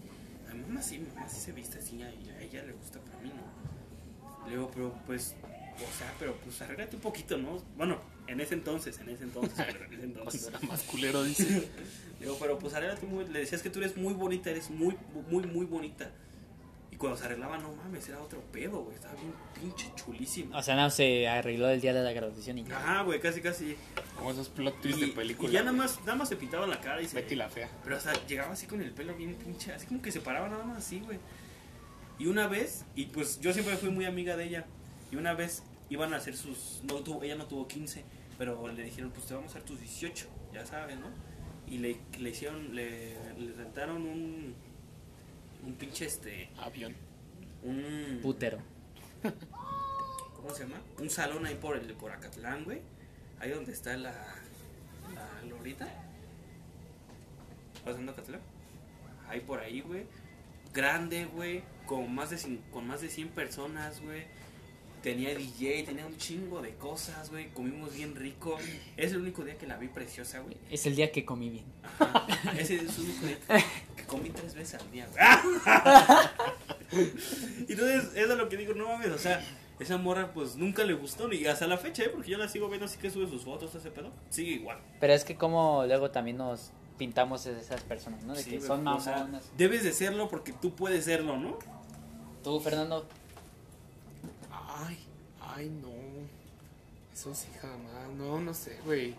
A mi mamá sí, mi mamá sí se viste así, a ella, a ella le gusta, pero a mí no. Le digo, pero pues, o sea, pero pues arréglate un poquito, ¿no? Bueno, en ese entonces, en ese entonces, pero en ese entonces. Era más culero, dice. Le digo, pero pues arréglate muy, le decías que tú eres muy bonita, eres muy, muy, muy bonita. Y cuando se arreglaba, no mames, era otro pedo, güey, estaba bien pinche chulísimo. O sea, no se arregló el día de la graduación y ya. Ajá, güey, casi, casi. Como esos plot twists de película. y ya nada más, nada más se pintaban la cara y se... Betty la fea. Pero o sea, llegaba así con el pelo bien pinche, así como que se paraba nada más así, güey. Y una vez, y pues yo siempre fui muy amiga de ella, y una vez iban a hacer sus, no tuvo, ella no tuvo 15, pero le dijeron, pues te vamos a hacer tus 18, ya sabes, ¿no? Y le, le hicieron, le, le rentaron un, un pinche este, Avión. un... Putero. ¿Cómo se llama? Un salón ahí por el por Acatlán, güey. Ahí donde está la, la Lorita. Pasando Acatlán. Ahí por ahí, güey. Grande, güey. Con más de cin- con más de 100 personas, güey. Tenía DJ, tenía un chingo de cosas, güey. Comimos bien rico. Es el único día que la vi preciosa, güey. Es el día que comí bien. Ajá. Ese es el único día que comí tres veces al día, güey. Entonces, eso es lo que digo, no mames, o sea, esa morra pues nunca le gustó ni hasta la fecha, ¿eh? Porque yo la sigo viendo así que sube sus fotos, ese pedo. Sigue igual. Pero es que como luego también nos pintamos esas personas, ¿no? De Sí, que son o sea, mamonas. debes de serlo porque tú puedes serlo, ¿no? Tú, Fernando, Ay, ay, no. Eso sí, jamás. No, no sé, güey.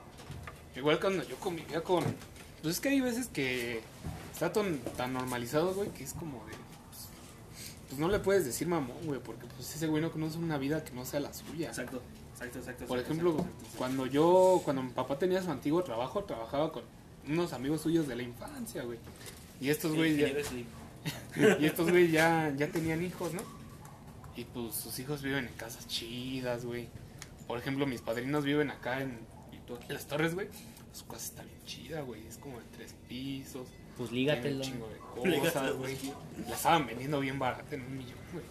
Igual cuando yo convivía con. Pues es que hay veces que está tan, tan normalizado, güey, que es como de. Pues, pues no le puedes decir mamón, güey, porque pues ese güey no conoce una vida que no sea la suya. Exacto, exacto, exacto. Por exacto, ejemplo, exacto, exacto. cuando yo, cuando mi papá tenía su antiguo trabajo, trabajaba con unos amigos suyos de la infancia, güey. Y estos güeyes ya, y estos güeyes ya, ya tenían hijos, ¿no? Y pues sus hijos viven en casas chidas, güey. Por ejemplo, mis padrinos viven acá en, en las torres, güey. Su casa está bien chida, güey. Es como de tres pisos. pues Tiene un lígatelo. chingo de Lígatelo, cosas, güey. La estaban vendiendo bien barata en un millón, güey.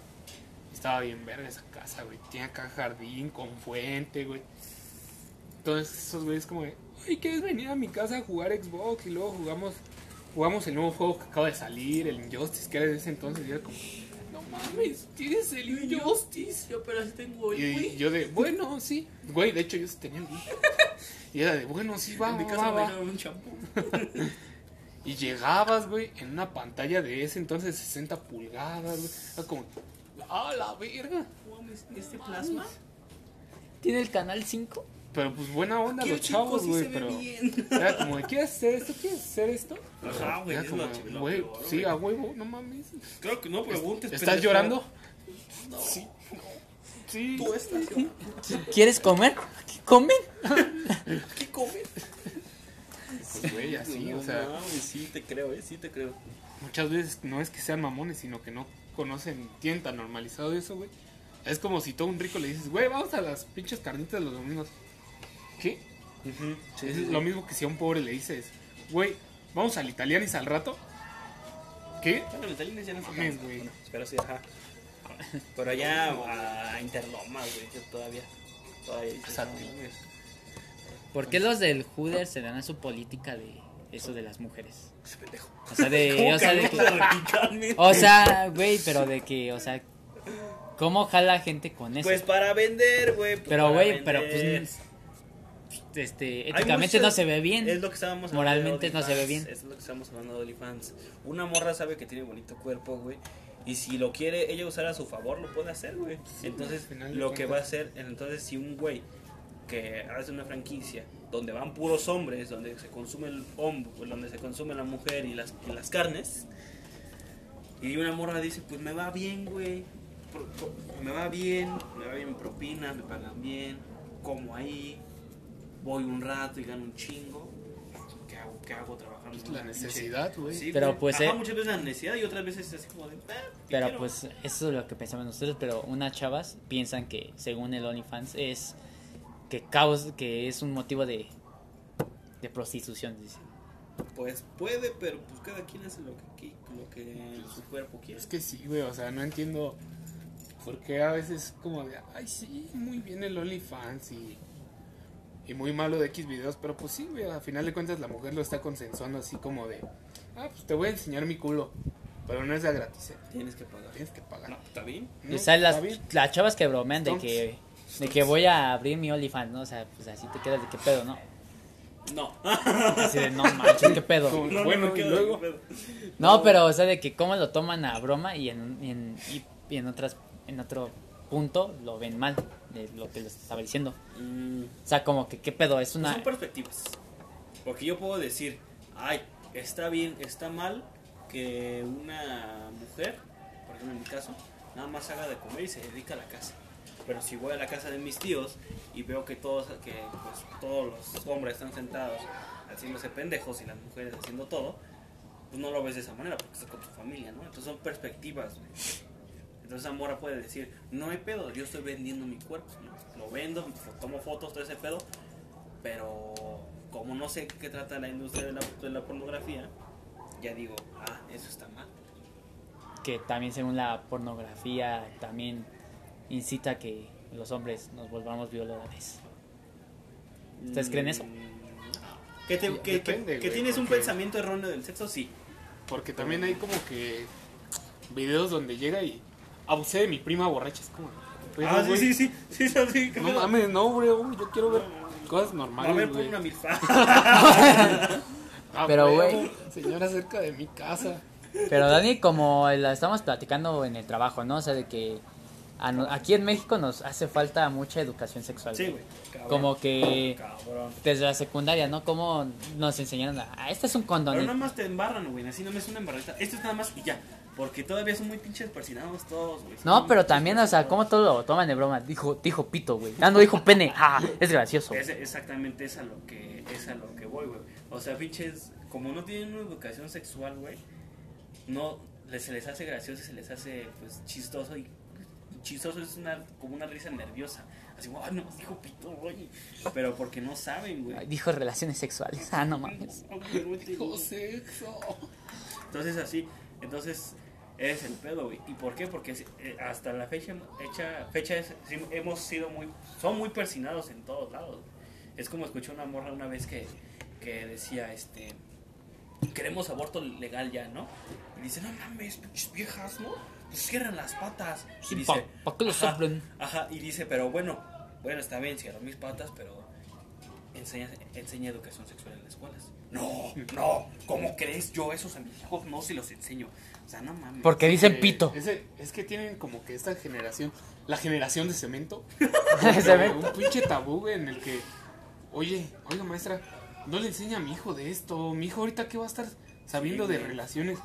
Estaba bien verga esa casa, güey. Tiene acá jardín con fuente, güey. Entonces esos güeyes como de, ay, ¿quieres venir a mi casa a jugar Xbox? Y luego jugamos, jugamos el nuevo juego que acaba de salir, el Injustice, que era de ese entonces. Y era como, mames, tienes el Injustice. Yo pero sí tengo Y, el güey. yo de, bueno, sí. Güey, de hecho yo sí tenía el Wii. Y era de, bueno, sí, va, En mi va, casa me va. dieron un champú. Y llegabas, güey, en una pantalla de ese entonces 60 pulgadas, güey. Era como, ¡ah, la verga! Mames, Este plasma. ¿Tiene el canal 5? Pero pues buena onda los chavos, güey, pero bien. era como, de, ¿quieres hacer esto? ¿Quieres hacer esto? Ajá, güey, Era como, güey, sí, a huevo, no mames. Claro que no preguntes. ¿Estás pendejo. llorando? No. Sí, no. Sí. Tú estás llorando. ¿Quieres comer? ¿Qué comen? ¿Qué comes? Pues, güey, así, No o sea, mames, sí te creo, eh, sí te creo. muchas veces no es que sean mamones, sino que no conocen, tienen tan normalizado eso, güey. Es como si todo un rico le dices, güey, vamos a las pinches carnitas los domingos. ¿Qué? es lo mismo que si a un pobre le dices, güey, vamos al Italianis al rato. ¿Qué? Bueno, los italianos ya no Mames, tan- güey. bueno, Pero sí, ajá. Pero allá a Interlomas, güey, todavía. Todavía Exacto. ¿Por qué los del Hooder se dan a su política de eso de las mujeres? Ese pendejo. O sea, de, ¿Cómo o sea, de que, o sea, güey, pero de que, o sea, ¿Cómo jala gente con eso? Pues para vender, güey. pues pero, güey, pero pues. Este, éticamente muchas- no se ve bien. Es lo que estábamos hablando Moralmente no se ve bien. Es lo que estábamos hablando de OnlyFans. Una morra sabe que tiene bonito cuerpo, güey. Y si lo quiere ella usar a su favor, lo puede hacer, güey. entonces, lo que cuentas. va a hacer, entonces, si un güey que hace una franquicia donde van puros hombres, donde se consume el hombre, donde se consume la mujer y las, y las carnes, y una morra dice, pues me va bien, güey. Me va bien, me va bien en propina, me pagan bien, como ahí, voy un rato y gano un chingo. ¿Qué hago? ¿Qué hago trabajando? Es en la necesidad, güey. Sí, Pero pues, Ajá, eh, muchas veces la necesidad y otras veces así como de. "Ah, ¿qué Pero quiero?". pues eso es lo que pensamos nosotros, pero unas chavas piensan que según el OnlyFans es que caos, que es un motivo de, de prostitución, dice. Pues puede, pero pues cada quien hace lo que, lo que su cuerpo quiere. Es que sí, güey, o sea, no entiendo por qué a veces como de, ay, sí, muy bien el OnlyFans y, y muy malo de X videos, pero pues sí, güey, a final de cuentas la mujer lo está consensuando así como de, ah, pues te voy a enseñar mi culo, pero no es de gratis, eh, Tienes que pagar. tienes que pagar. No, ¿está bien? No, o sea, las, las chavas que bromean de Stonks. que, de que voy a abrir mi OnlyFans, ¿no? O sea, pues así te quedas de qué pedo, ¿no? No. Así de no manches, qué pedo. Como, No, no bueno, me y luego, pedo. No, pero, o sea, de que cómo lo toman a broma y en, y en, y- y en, otras, en otro punto lo ven mal, de lo que les estaba diciendo. Mm, O sea, como que qué pedo, es una... Son perspectivas. Porque yo puedo decir, ay, está bien, está mal que una mujer, por ejemplo en mi caso, nada más haga de comer y se dedica a la casa. Pero si voy a la casa de mis tíos y veo que todos, que pues, todos los hombres están sentados haciéndose pendejos y las mujeres haciendo todo, pues no lo ves de esa manera porque está con tu familia, ¿no? Entonces son perspectivas, güey. Entonces Amora puede decir, no hay pedo, yo estoy vendiendo mi cuerpo, ¿no? Lo vendo, tomo fotos, todo ese pedo, pero como no sé qué trata la industria de la, de la pornografía, ya digo, ah, eso está mal. que también según la pornografía también incita a que los hombres nos volvamos violadores. ¿Ustedes creen eso? Mm, ¿Que, te- depende, que tienes un pensamiento erróneo del sexo? Sí. porque también hay como que videos donde llega y abusé de mi prima borracha, es como, pero, ah, sí, güey, sí, sí, sí, sí, sí, ¿qué No mames, no, güey, yo quiero ver cosas A normales, ver, pon una milfa. Ah, Pero, güey. Señora cerca de mi casa. Pero Dani, como la estamos platicando en el trabajo, ¿no? O sea, de que a aquí en México nos hace falta mucha educación sexual. Sí, güey. cabrón. Como que Cabrón. desde la secundaria, ¿no? Como nos enseñaron a, ah, este es un condón. Pero nada más te embarran, güey. Así no me es una embarrita. Esto es nada más y ya. Porque todavía son muy pinches persinados todos, güey. No, pero también, o sea, como todo lo toman de broma. Dijo, dijo pito, güey. Ah, no dijo pene. Ah, es gracioso. Es exactamente es a lo que es a lo que voy, güey. O sea, pinches, como no tienen una educación sexual, güey, no se les hace gracioso, y se les hace pues chistoso y chistoso es una como una risa nerviosa. Así, wow, no, dijo pito, güey. Pero porque no saben, güey. Dijo relaciones sexuales. Ah, no mames. Dijo sexo. Entonces así, entonces es el pedo, güey. ¿Y por qué? Porque eh, hasta la fecha, hecha, fecha es- hemos sido muy, son muy persinados en todos lados. Es como escuché una morra una vez que, que decía, este, queremos aborto legal ya, ¿no? Y dice, no mames, pinches viejas, ¿no? Pues cierran las patas. Y Sí, dice, pa- ¿pa' qué los ajá? Ajá, y dice, pero bueno, bueno, está bien, cierro mis patas, pero enseña, enseña educación sexual en las escuelas. No, no, ¿cómo crees? Yo esos a mis hijos no si los enseño. O sea, no mames. Porque dicen pito. es que tienen como que esta generación, la generación de cemento. Cemento. Un pinche tabú, güey, en el que, oye, oiga maestra, no le enseña a mi hijo de esto. Mi hijo ahorita que va a estar sabiendo Sí, de güey. relaciones.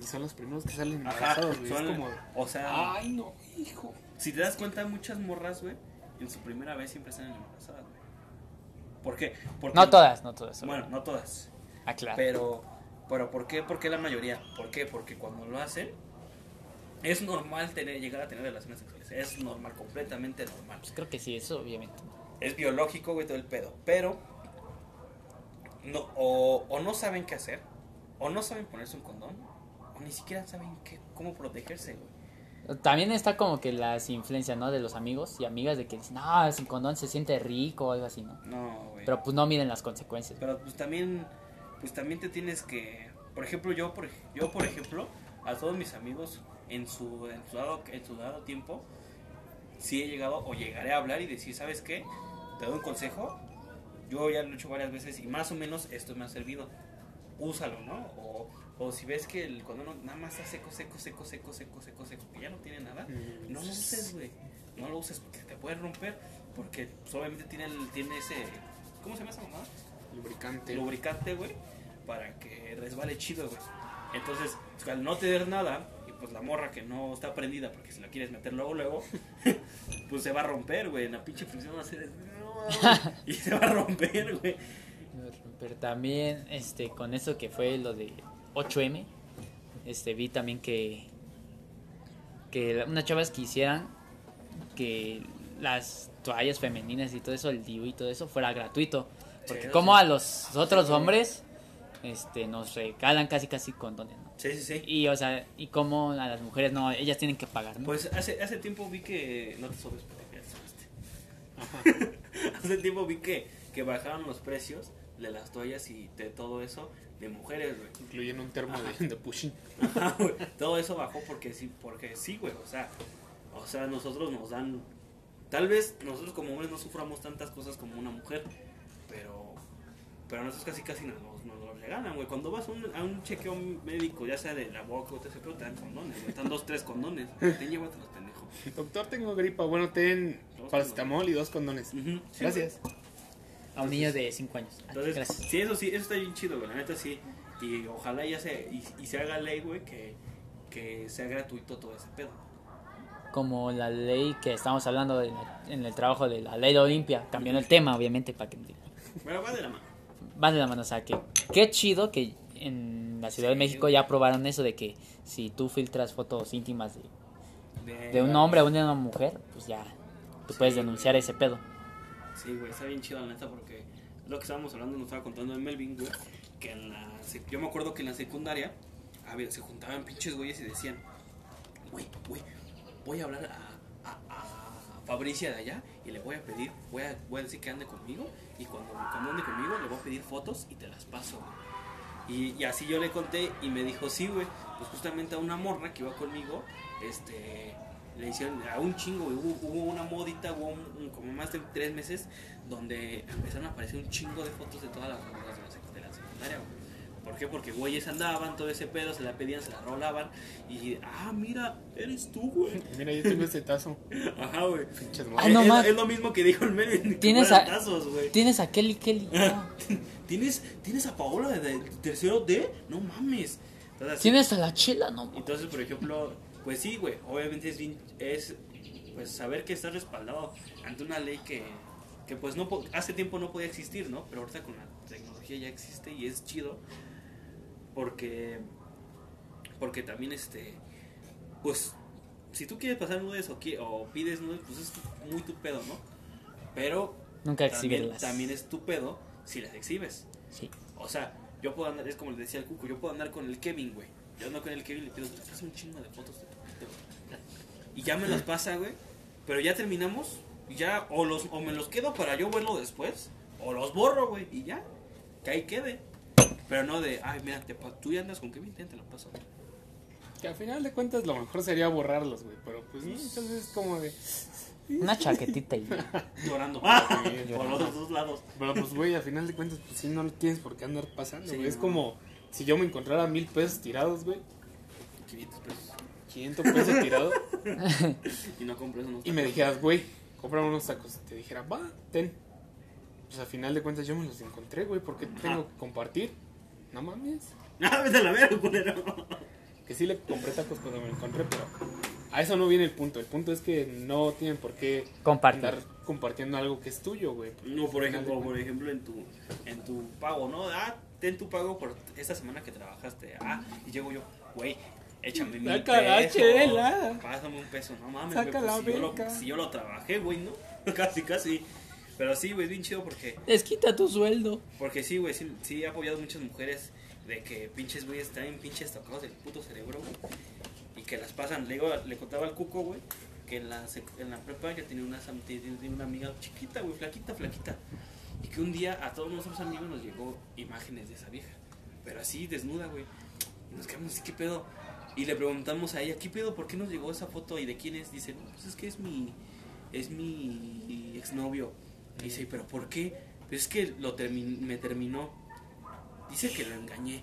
Y son los primeros que salen Ajá, embarazados, güey. son- Es como, o sea, ay, no, hijo. si te das cuenta, muchas morras, güey, en su primera vez siempre están embarazadas, güey. ¿Por qué? Porque, No todas, no todas. Bueno, no todas. Ah, claro. Pero, pero ¿por qué? ¿Por qué la mayoría? ¿Por qué? Porque cuando lo hacen, es normal tener, llegar a tener relaciones sexuales. Es normal, completamente normal. Pues creo que sí, eso obviamente. Es biológico, güey, todo el pedo. Pero, no, o, o no saben qué hacer, o no saben ponerse un condón, o ni siquiera saben qué, cómo protegerse, güey. También está como que las influencias, ¿no? De los amigos y amigas de que dicen, no, sin condón se siente rico o algo así, ¿no? No, güey. Pero pues no miden las consecuencias. Pero pues también, pues también te tienes que, por ejemplo, yo por, yo por ejemplo, a todos mis amigos en su, en su, dado, en su dado tiempo, sí he llegado o llegaré a hablar y decir, ¿sabes qué? Te doy un consejo. Yo ya lo he hecho varias veces y más o menos esto me ha servido. Úsalo, ¿no? O, o si ves que el, cuando uno nada más está seco, seco, seco, seco, seco, seco, seco, que ya no tiene nada, Mm. no lo uses, güey. No lo uses porque te puede romper. Porque obviamente tiene, el- tiene ese. ¿Cómo se llama esa mamada? Lubricante. lubricante, güey, para que resbale chido, güey. Entonces, pues, al no tener nada, y pues la morra que no está prendida porque si la quieres meter luego, luego, pues se va a romper, güey. La pinche fricción va a hacer. y se va a romper, güey. Pero también, este, con eso que fue lo de 8M, este, vi también que, que unas chavas quisieran que las toallas femeninas y todo eso, el DIU y todo eso, fuera gratuito. Porque Sí, como sí. a los otros hombres, este, nos regalan casi casi condones, ¿no? Sí, sí, sí. Y, o sea, y como a las mujeres no, ellas tienen que pagar, ¿no? Pues hace, hace tiempo vi que. No te sobes, porque ya te sobaste. Ajá. Hace tiempo vi que, que bajaron los precios de las toallas y de todo eso de mujeres, güey. Incluyendo un termo de, de pushing. Ajá, güey. Todo eso bajó porque sí, porque sí, güey. O sea, o sea, nosotros nos dan. Tal vez nosotros como hombres no suframos tantas cosas como una mujer, pero. Pero a nosotros casi casi nos, nos, nos lo regalan, güey. Cuando vas a un, a un chequeo médico, ya sea de la boca o te pero te dan condones, güey. Te dan dos, tres condones. Ten, llévatelos, pendejo. Doctor, tengo gripa. Bueno, ten Dos paracetamol y dos condones. Sí, Gracias. a un niño de 5 años. Ah, Entonces, Gracias. sí, eso sí, eso está bien chido, güey. La neta sí. Y ojalá ya se, y, y se haga ley, güey, que, que sea gratuito todo ese pedo. Como la ley que estamos hablando de la- en el trabajo de la ley de Olimpia, cambiando el tema, obviamente, para que Pero va de la mano. va de la mano. O sea, que qué chido que en la Ciudad de México ya aprobaron eso de que si tú filtras fotos íntimas de, De, de un hombre o de una mujer, pues ya tú puedes denunciar ese pedo. Sí, güey, está bien chido la neta porque lo que estábamos hablando, nos estaba contando de Melvin, güey, que en la yo me acuerdo que en la secundaria se juntaban pinches güeyes y decían, güey, güey, voy a hablar a, a, a Fabricia de allá y le voy a pedir, voy a, voy a decir que ande conmigo y cuando, cuando ande conmigo le voy a pedir fotos y te las paso. Y, y así yo le conté y me dijo, sí, güey, pues justamente a una morra que iba conmigo, este, le hicieron a un chingo, güey, hubo, una modita, hubo un- como más de tres meses, donde empezaron a aparecer un chingo de fotos de todas las morras de la secundaria, güey. ¿Por qué? Porque güeyes andaban, todo ese pedo, se la pedían, se la rolaban, y, ah, mira, eres tú, güey. Mira, yo tengo este tazo. Ajá, güey. Ah, no, es, lo mismo que dijo el Melvin. Tienes a- tazos, güey. Tienes a Kelly Kelly. no. ¿Tienes, ¿Tienes a Paola de, de tercero D? No mames. Entonces, así- Tienes a la chela, no. Entonces, por ejemplo, pues sí, güey, obviamente es bien, es pues saber que estás respaldado ante una ley que, que pues no po- hace tiempo no podía existir, ¿no? Pero ahorita con la tecnología ya existe y es chido porque porque también este pues si tú quieres pasar nudes o, o pides nudes, pues es muy tu pedo, ¿no? Pero Nunca también, exhibirlas. también es tu pedo si las exhibes. Sí. O sea, yo puedo andar, es como le decía al Cuco, yo puedo andar con el Kevin, güey. Yo ando con el Kevin y le pido, haz un chingo de fotos de tu pito, güey". Y ya me las pasa, güey. Pero ya terminamos, ya, o, los, o me los quedo para yo verlo después, o los borro, güey, y ya, que ahí quede. Pero no de, ay, mira, te tú ya andas con Kevin, te lo paso. Que al final de cuentas lo mejor sería borrarlos, güey. Pero pues no, entonces es como de. Una chaquetita y Llorando. Sí, Por los dos lados. Pero pues, güey, al final de cuentas, pues sí, no lo tienes por qué andar pasando, Sí, güey. Es como si yo me encontrara mil pesos tirados, güey. 500 pesos. 500 pesos tirados. Y no compres unos y me tacos. dijeras, güey, cómprame unos tacos. Y te dijera, va, ten. Pues al final de cuentas yo me los encontré, güey. ¿Por qué tengo que compartir? No mames. Ah, vete a la verga, culero. Que sí le compré tacos cuando me lo encontré, pero a eso no viene el punto. El punto es que no tienen por qué Compartir. andar compartiendo algo que es tuyo, güey. No, por ejemplo, por ejemplo en tu en tu pago, ¿no? Ah, ten tu pago por esta semana que trabajaste. Ah, y llego yo, güey, échame la pesos. chela. Pásame un peso, no mames, Saca güey, pues, la si, yo lo, si yo lo trabajé, güey, ¿no? casi, casi. Pero sí, güey, es bien chido porque Les quita tu sueldo. porque sí, güey, sí, sí he apoyado a muchas mujeres de que pinches güeyes están pinches tocados del puto cerebro, güey. Y que las pasan. Le, digo, le contaba al cuco, güey, que en la, en la prepa yo tenía una, tenía una amiga chiquita, güey, flaquita, flaquita. Y que un día a todos nuestros amigos nos llegó imágenes de esa vieja. Pero así, desnuda, güey. Y nos quedamos así, ¿qué pedo? Y le preguntamos a ella, ¿qué pedo? ¿Por qué nos llegó esa foto y de quién es? Dice, no, pues es que es mi, es mi exnovio. Y dice, ¿pero por qué? Pues es que lo termi- me terminó. Dice que lo engañé.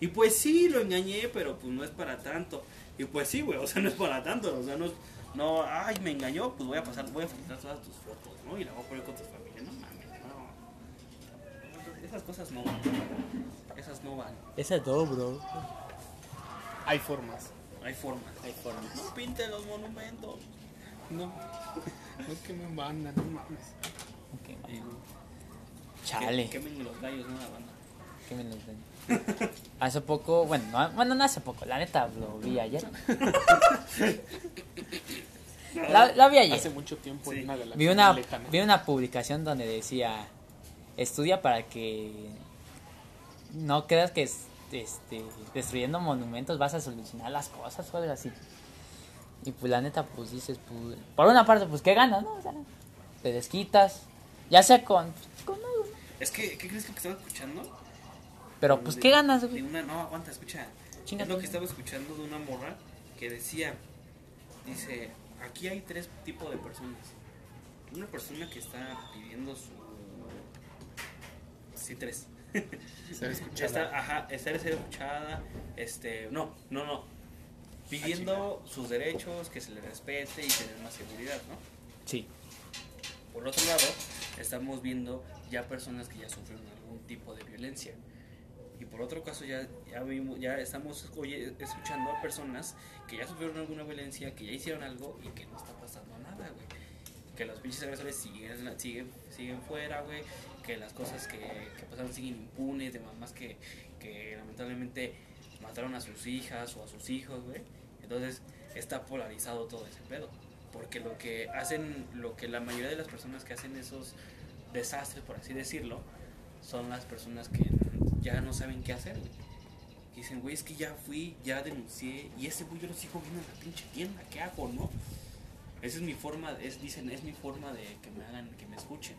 Y pues sí, lo engañé, pero pues no es para tanto. Y pues sí, güey, o sea, no es para tanto. O sea, no, es- no, ay, me engañó, pues voy a pasar, voy a filtrar todas tus fotos, ¿no? Y la voy a poner con tu familia. No mames, no. Esas cosas no van. Esas no van. Ese es todo, bro. Hay formas. Hay formas. Hay formas. No pinten los monumentos. No. No es que me mandan, no mames. Ok, Y, Chale. Que, quemen los gallos, no la banda. que me los den. Hace poco, bueno, no, bueno, no hace poco, la neta lo vi ayer. La, la vi ayer. Hace mucho tiempo Sí. en una galaxia Vi una, vi una publicación donde decía, estudia para que no creas que es- este, destruyendo monumentos vas a solucionar las cosas o algo así. Y pues la neta, pues dices, pues, por una parte, pues qué ganas, ¿no? O sea, te desquitas, ya sea con, con algo, ¿no? Es que, ¿qué crees que estaba escuchando? Pero pues qué ganas, De güey. una, no, aguanta, escucha. Chinga es lo que estaba escuchando de una morra que decía, dice, aquí hay tres tipos de personas. Una persona que está pidiendo su... Sí, tres. Ser escuchada. Estar, ajá, estar ser escuchada, este, no, no, no. Pidiendo sus derechos, que se le respete y tener más seguridad, ¿no? Sí, Por otro lado, estamos viendo ya personas que ya sufrieron algún tipo de violencia. Y por otro caso, ya, ya, vimos, ya estamos escuchando a personas que ya sufrieron alguna violencia, que ya hicieron algo y que no está pasando nada, güey. Que los pinches agresores siguen, siguen, siguen fuera, güey. Que las cosas que, que pasaron siguen impunes, de mamás que, que lamentablemente mataron a sus hijas o a sus hijos, güey. Entonces está polarizado todo ese pedo. Porque lo que hacen, lo que la mayoría de las personas que hacen esos desastres, por así decirlo, son las personas que ya no saben qué hacer, dicen, güey, es que ya fui, ya denuncié, y ese güey yo lo sigo viendo en la pinche tienda, ¿qué hago, no? Esa es mi forma, es, dicen, es mi forma de que me hagan, que me escuchen.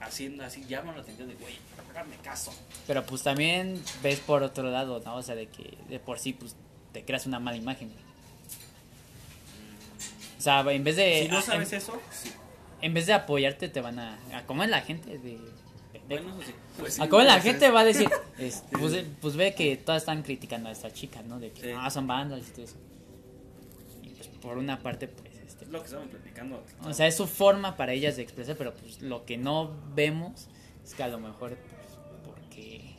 Haciendo así, llaman la atención de, güey, háganme caso. pero pues también ves por otro lado, ¿no? O sea, de que de por sí, pues te creas una mala imagen. güey. O sea, en vez de... si no sabes en, eso, sí. en vez de apoyarte, te van a... a como es la gente de... Bueno, eso sí. Pues a la pues, gente va a decir, es, pues, pues ve que todas están criticando a esta chica, ¿no? De que ah, son bandas y todo eso. Y pues por una parte, pues, este, Es lo que estaban platicando. o sea, es su forma para ellas de expresar, pero pues lo que no vemos es que a lo mejor, pues, porque...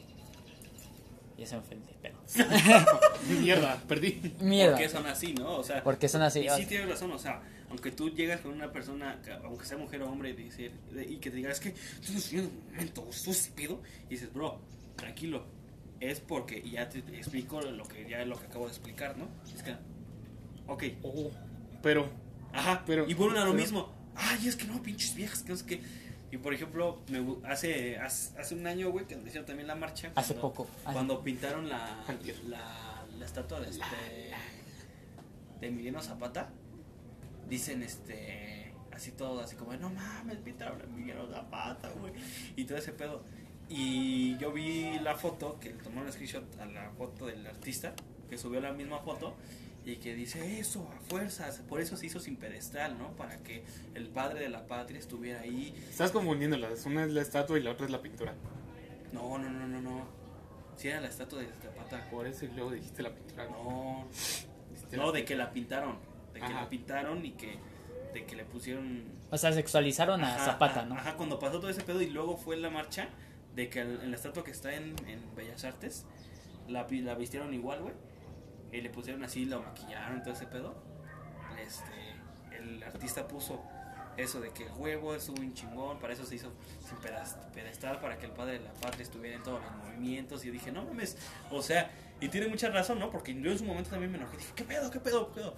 Ya se me. Mierda, perdí. Mierda. Porque son así, ¿no? O sea, Porque son así. Y sí tienes razón, o sea, aunque tú llegas con una persona, que- aunque sea mujer o hombre, y, decir, y que te diga, es que tú no en un momento, tú sí pido, y dices, bro, tranquilo, es porque, y ya te explico lo que ya lo que acabo de explicar, ¿no? Es que, ok, Oh, pero, ajá, Pero- y vuelven a lo pero- mismo, ay, es que no, pinches viejas, que no sé qué. Y por ejemplo, me hace, hace, hace un año, güey, que hicieron también la marcha. Hace poco, hace- Cuando pintaron la, la, la estatua de, este, de Emiliano Zapata, dicen este así todo, así como, no mames, pintaron a Emiliano Zapata, güey. Y todo ese pedo. Y yo vi la foto, que le tomaron screenshot a la foto del artista, que subió la misma foto, y que dice eso, a fuerzas, por eso se hizo sin pedestal, ¿no? Para que el padre de la patria estuviera ahí. estás confundiéndolas. Una es la estatua y la otra es la pintura. No, no, no, no, no. Si era la estatua de Zapata. Por eso y luego dijiste la pintura. No, no, de que la pintaron. De que Ajá. la pintaron y que, de que le pusieron O sea, sexualizaron a Ajá, Zapata, ¿no? Ajá, cuando pasó todo ese pedo y luego fue la marcha de que el- en la estatua que está en, en Bellas Artes, la, la vistieron igual, güey. Y le pusieron así, la maquillaron, todo ese pedo. Este, el artista puso eso de que el huevo es un chingón, para eso se hizo sin pedestal, para que el padre de la patria estuviera en todos los movimientos. Y yo dije, no mames, o sea, y tiene mucha razón, ¿no? Porque yo en su momento también me enojé, dije, ¿qué pedo, qué pedo, qué pedo?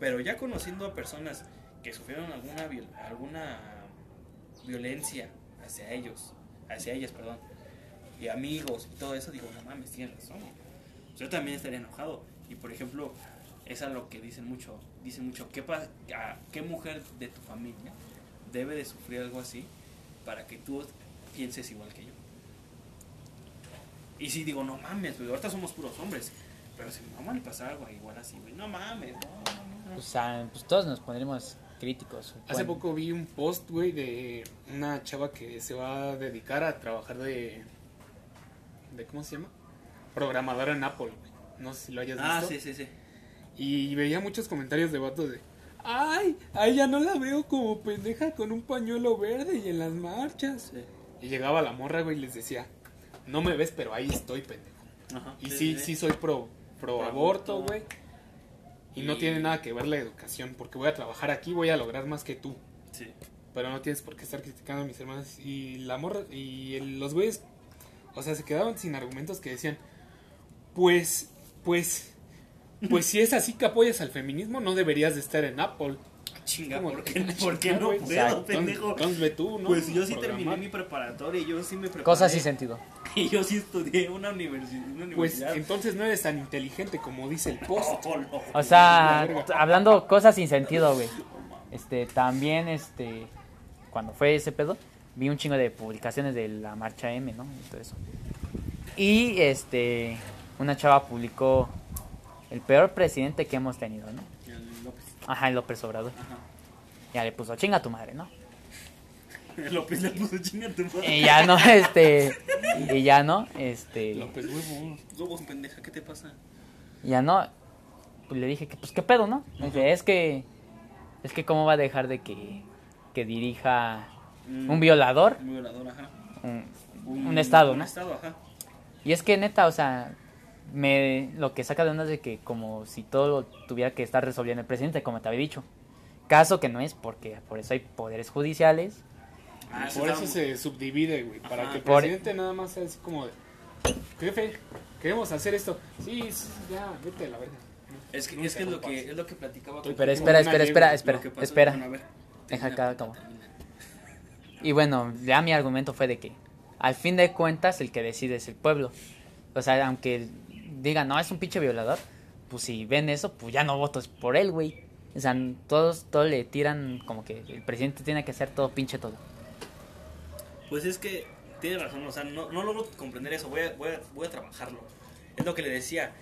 Pero ya conociendo a personas que sufrieron alguna, viol- alguna violencia hacia ellos, hacia ellas, perdón, y amigos y todo eso, digo, no mames, tienes razón. Yo también estaría enojado. Y por ejemplo, es a lo que dicen mucho, dicen mucho, ¿qué, pa- a- ¿qué mujer de tu familia debe de sufrir algo así para que tú pienses igual que yo? Y si digo, no mames, güey, ahorita somos puros hombres. Pero si mamá le pasara algo igual así, güey, no mames, no, no, no. O sea, pues todos nos pondremos críticos. Hace poco vi un post, güey, de una chava que se va a dedicar a trabajar de... de ¿Cómo se llama? Programadora en Apple, güey. No sé si lo hayas Ah, visto. sí, sí, sí. Y veía muchos comentarios de vatos de... Ay, a ella no la veo como pendeja con un pañuelo verde y en las marchas. sí. Y llegaba la morra, güey, y les decía... No me ves, pero ahí estoy, pendejo. Ajá, Y sí, sí, soy pro, pro Pro aborto, güey. Y no tiene nada que ver la educación, porque voy a trabajar aquí, voy a lograr más que tú. Sí. Pero no tienes por qué estar criticando a mis hermanas. Y la morra, y el- los güeyes, o sea, se quedaban sin argumentos que decían, pues, pues, pues si es así que apoyas al feminismo, no deberías de estar en Apple. Chinga, Como ¿por qué, ah, ¿por qué chinga, no puedo, Exacto. pendejo? Entonces ve tú, ¿no? Pues yo sí Programar. terminé mi preparatoria y yo sí me preparé. Cosas sin sentido. Y yo sí estudié una, universi- una Pues universidad. entonces no eres tan inteligente como dice el post. Oh, no. O sea, hablando cosas sin sentido, güey. Este, también, este, cuando fue ese pedo, vi un chingo de publicaciones de la marcha M, ¿no? Y todo eso. Y, este, una chava publicó el peor presidente que hemos tenido, ¿no? El López. Ajá, el López Obrador. Ajá. Ya le puso chinga a tu madre, ¿no? El López le puso chinga a tu madre. Y ya no, este, y ya no, este, López huevo. Huevos, pendeja, ¿qué te pasa? ya no, pues le dije que, pues, ¿qué pedo, no? Me dice, es que, es que cómo va a dejar de que, que dirija Mm, un violador Un violador, ajá. un, un estado, Un ¿no? estado, ajá. Y es que neta, o sea, me lo que saca de onda es de que como si todo lo tuviera que estar resolviendo el presidente, como te había dicho. Caso que no es, porque por eso hay poderes judiciales. Ah, Por eso se subdivide, güey. Para Ajá. que el Por- presidente nada más sea así como de... Jefe, queremos hacer esto. Sí, sí, ya, vete a la verga. Es que, No es, que es lo que es lo que platicaba con- Pero espera, espera, espera, espera, espera. bueno, a ver, Deja acá, como. Y bueno, ya mi argumento fue de que al fin de cuentas el que decide es el pueblo. O sea, aunque digan, no, es un pinche violador, pues si ven eso, pues ya no votos por él, güey. O sea, todos, todos le tiran como que el presidente tiene que hacer todo pinche todo. Pues es que tiene razón, o sea, no, no logro comprender eso, voy a, voy, a, voy a trabajarlo. Es lo que le decía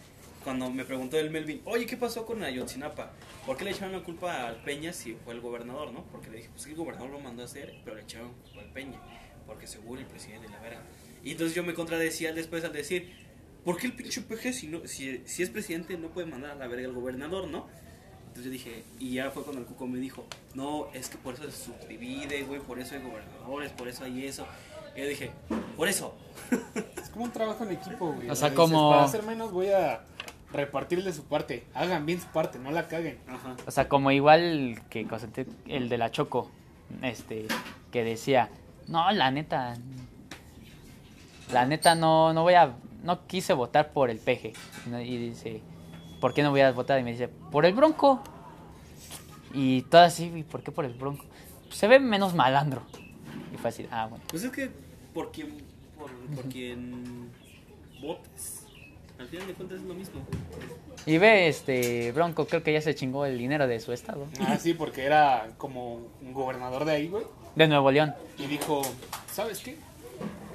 cuando me preguntó el Melvin, oye, ¿qué pasó con Ayotzinapa? ¿Por qué le echaron la culpa al Peña si fue el gobernador, no? Porque le dije, pues el gobernador lo mandó a hacer, pero le echaron culpa al Peña, porque seguro el presidente la verga. Y entonces yo me contradecía después al decir, ¿por qué el pinche PG si, no, si, si es presidente no puede mandar a la verga al gobernador, no? Entonces yo dije, y ya fue cuando el cuco me dijo, no, es que por eso se subdivide, güey, por eso hay gobernadores, por eso hay eso. Y yo dije, por eso. Es como un trabajo en equipo, güey. O sea, como- Para hacer menos voy a repartirle su parte. Hagan bien su parte, no la caguen. Ajá. O sea, como igual que el de la Choco, este, que decía, no, la neta, la neta no, no voy a, no quise votar por el peje. Y dice, ¿por qué no voy a votar? Y me dice, por el bronco. Y todo así, ¿y por qué por el bronco? Se ve menos malandro. Y fue así, ah, bueno. Pues es que por quien, por, por quien votes, al final de cuentas es lo mismo. Y ve, este, bronco, creo que ya se chingó el dinero de su estado. Ah, sí, porque era como un gobernador de ahí, güey. De Nuevo León. Y dijo, ¿sabes qué?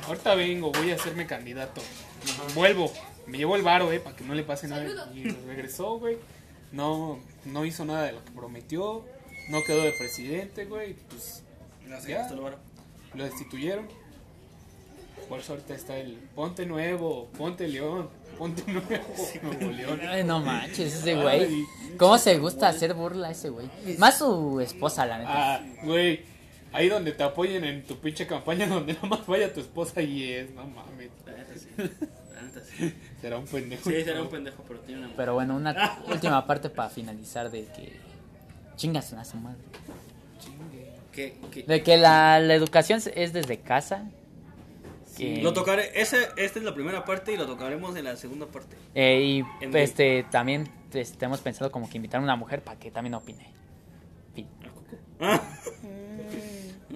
Ahorita vengo, voy a hacerme candidato. Vuelvo, me llevo el varo, eh, para que no le pase nada. Y regresó, güey. No, no hizo nada de lo que prometió. No quedó de presidente, güey. Pues No sé, Ya. lo varo. lo destituyeron. Por eso ahorita está el Ponte Nuevo, Ponte León, Ponte Nuevo, Nuevo León. Ay, no manches, ese güey. Ay, ¿Cómo se gusta hacer burla a ese güey? Más su esposa, la neta. Ah, güey, ahí donde te apoyen en tu pinche campaña, donde nada más vaya tu esposa y es, no mames, La neta sí. La neta sí. será un pendejo. Sí, será un pendejo, pero tiene una. Pero bueno, una última parte para finalizar de que chingas a su madre. Que- De que la, la educación es desde casa. que- Lo tocaré, ese, esta es la primera parte y lo tocaremos en la segunda parte. eh, y En- este también este, hemos pensado como que invitar a una mujer para que también opine. Fin.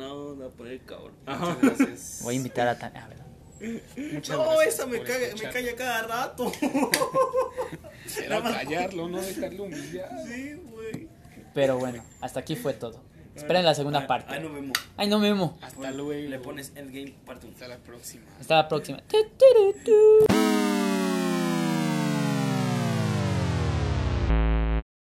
No, no, por el cabrón. Muchas gracias. Voy a invitar a Tania. A ver. Muchas No, esa me caga, me calla cada rato. Era callarlo, no dejarlo humillar. sí, güey. Pero bueno, hasta aquí fue todo. Esperen la segunda Ay, parte. Ay, no vemos. Ay, no memo. Hasta luego. Le pones Endgame parte 1. Hasta la próxima. Hasta la próxima.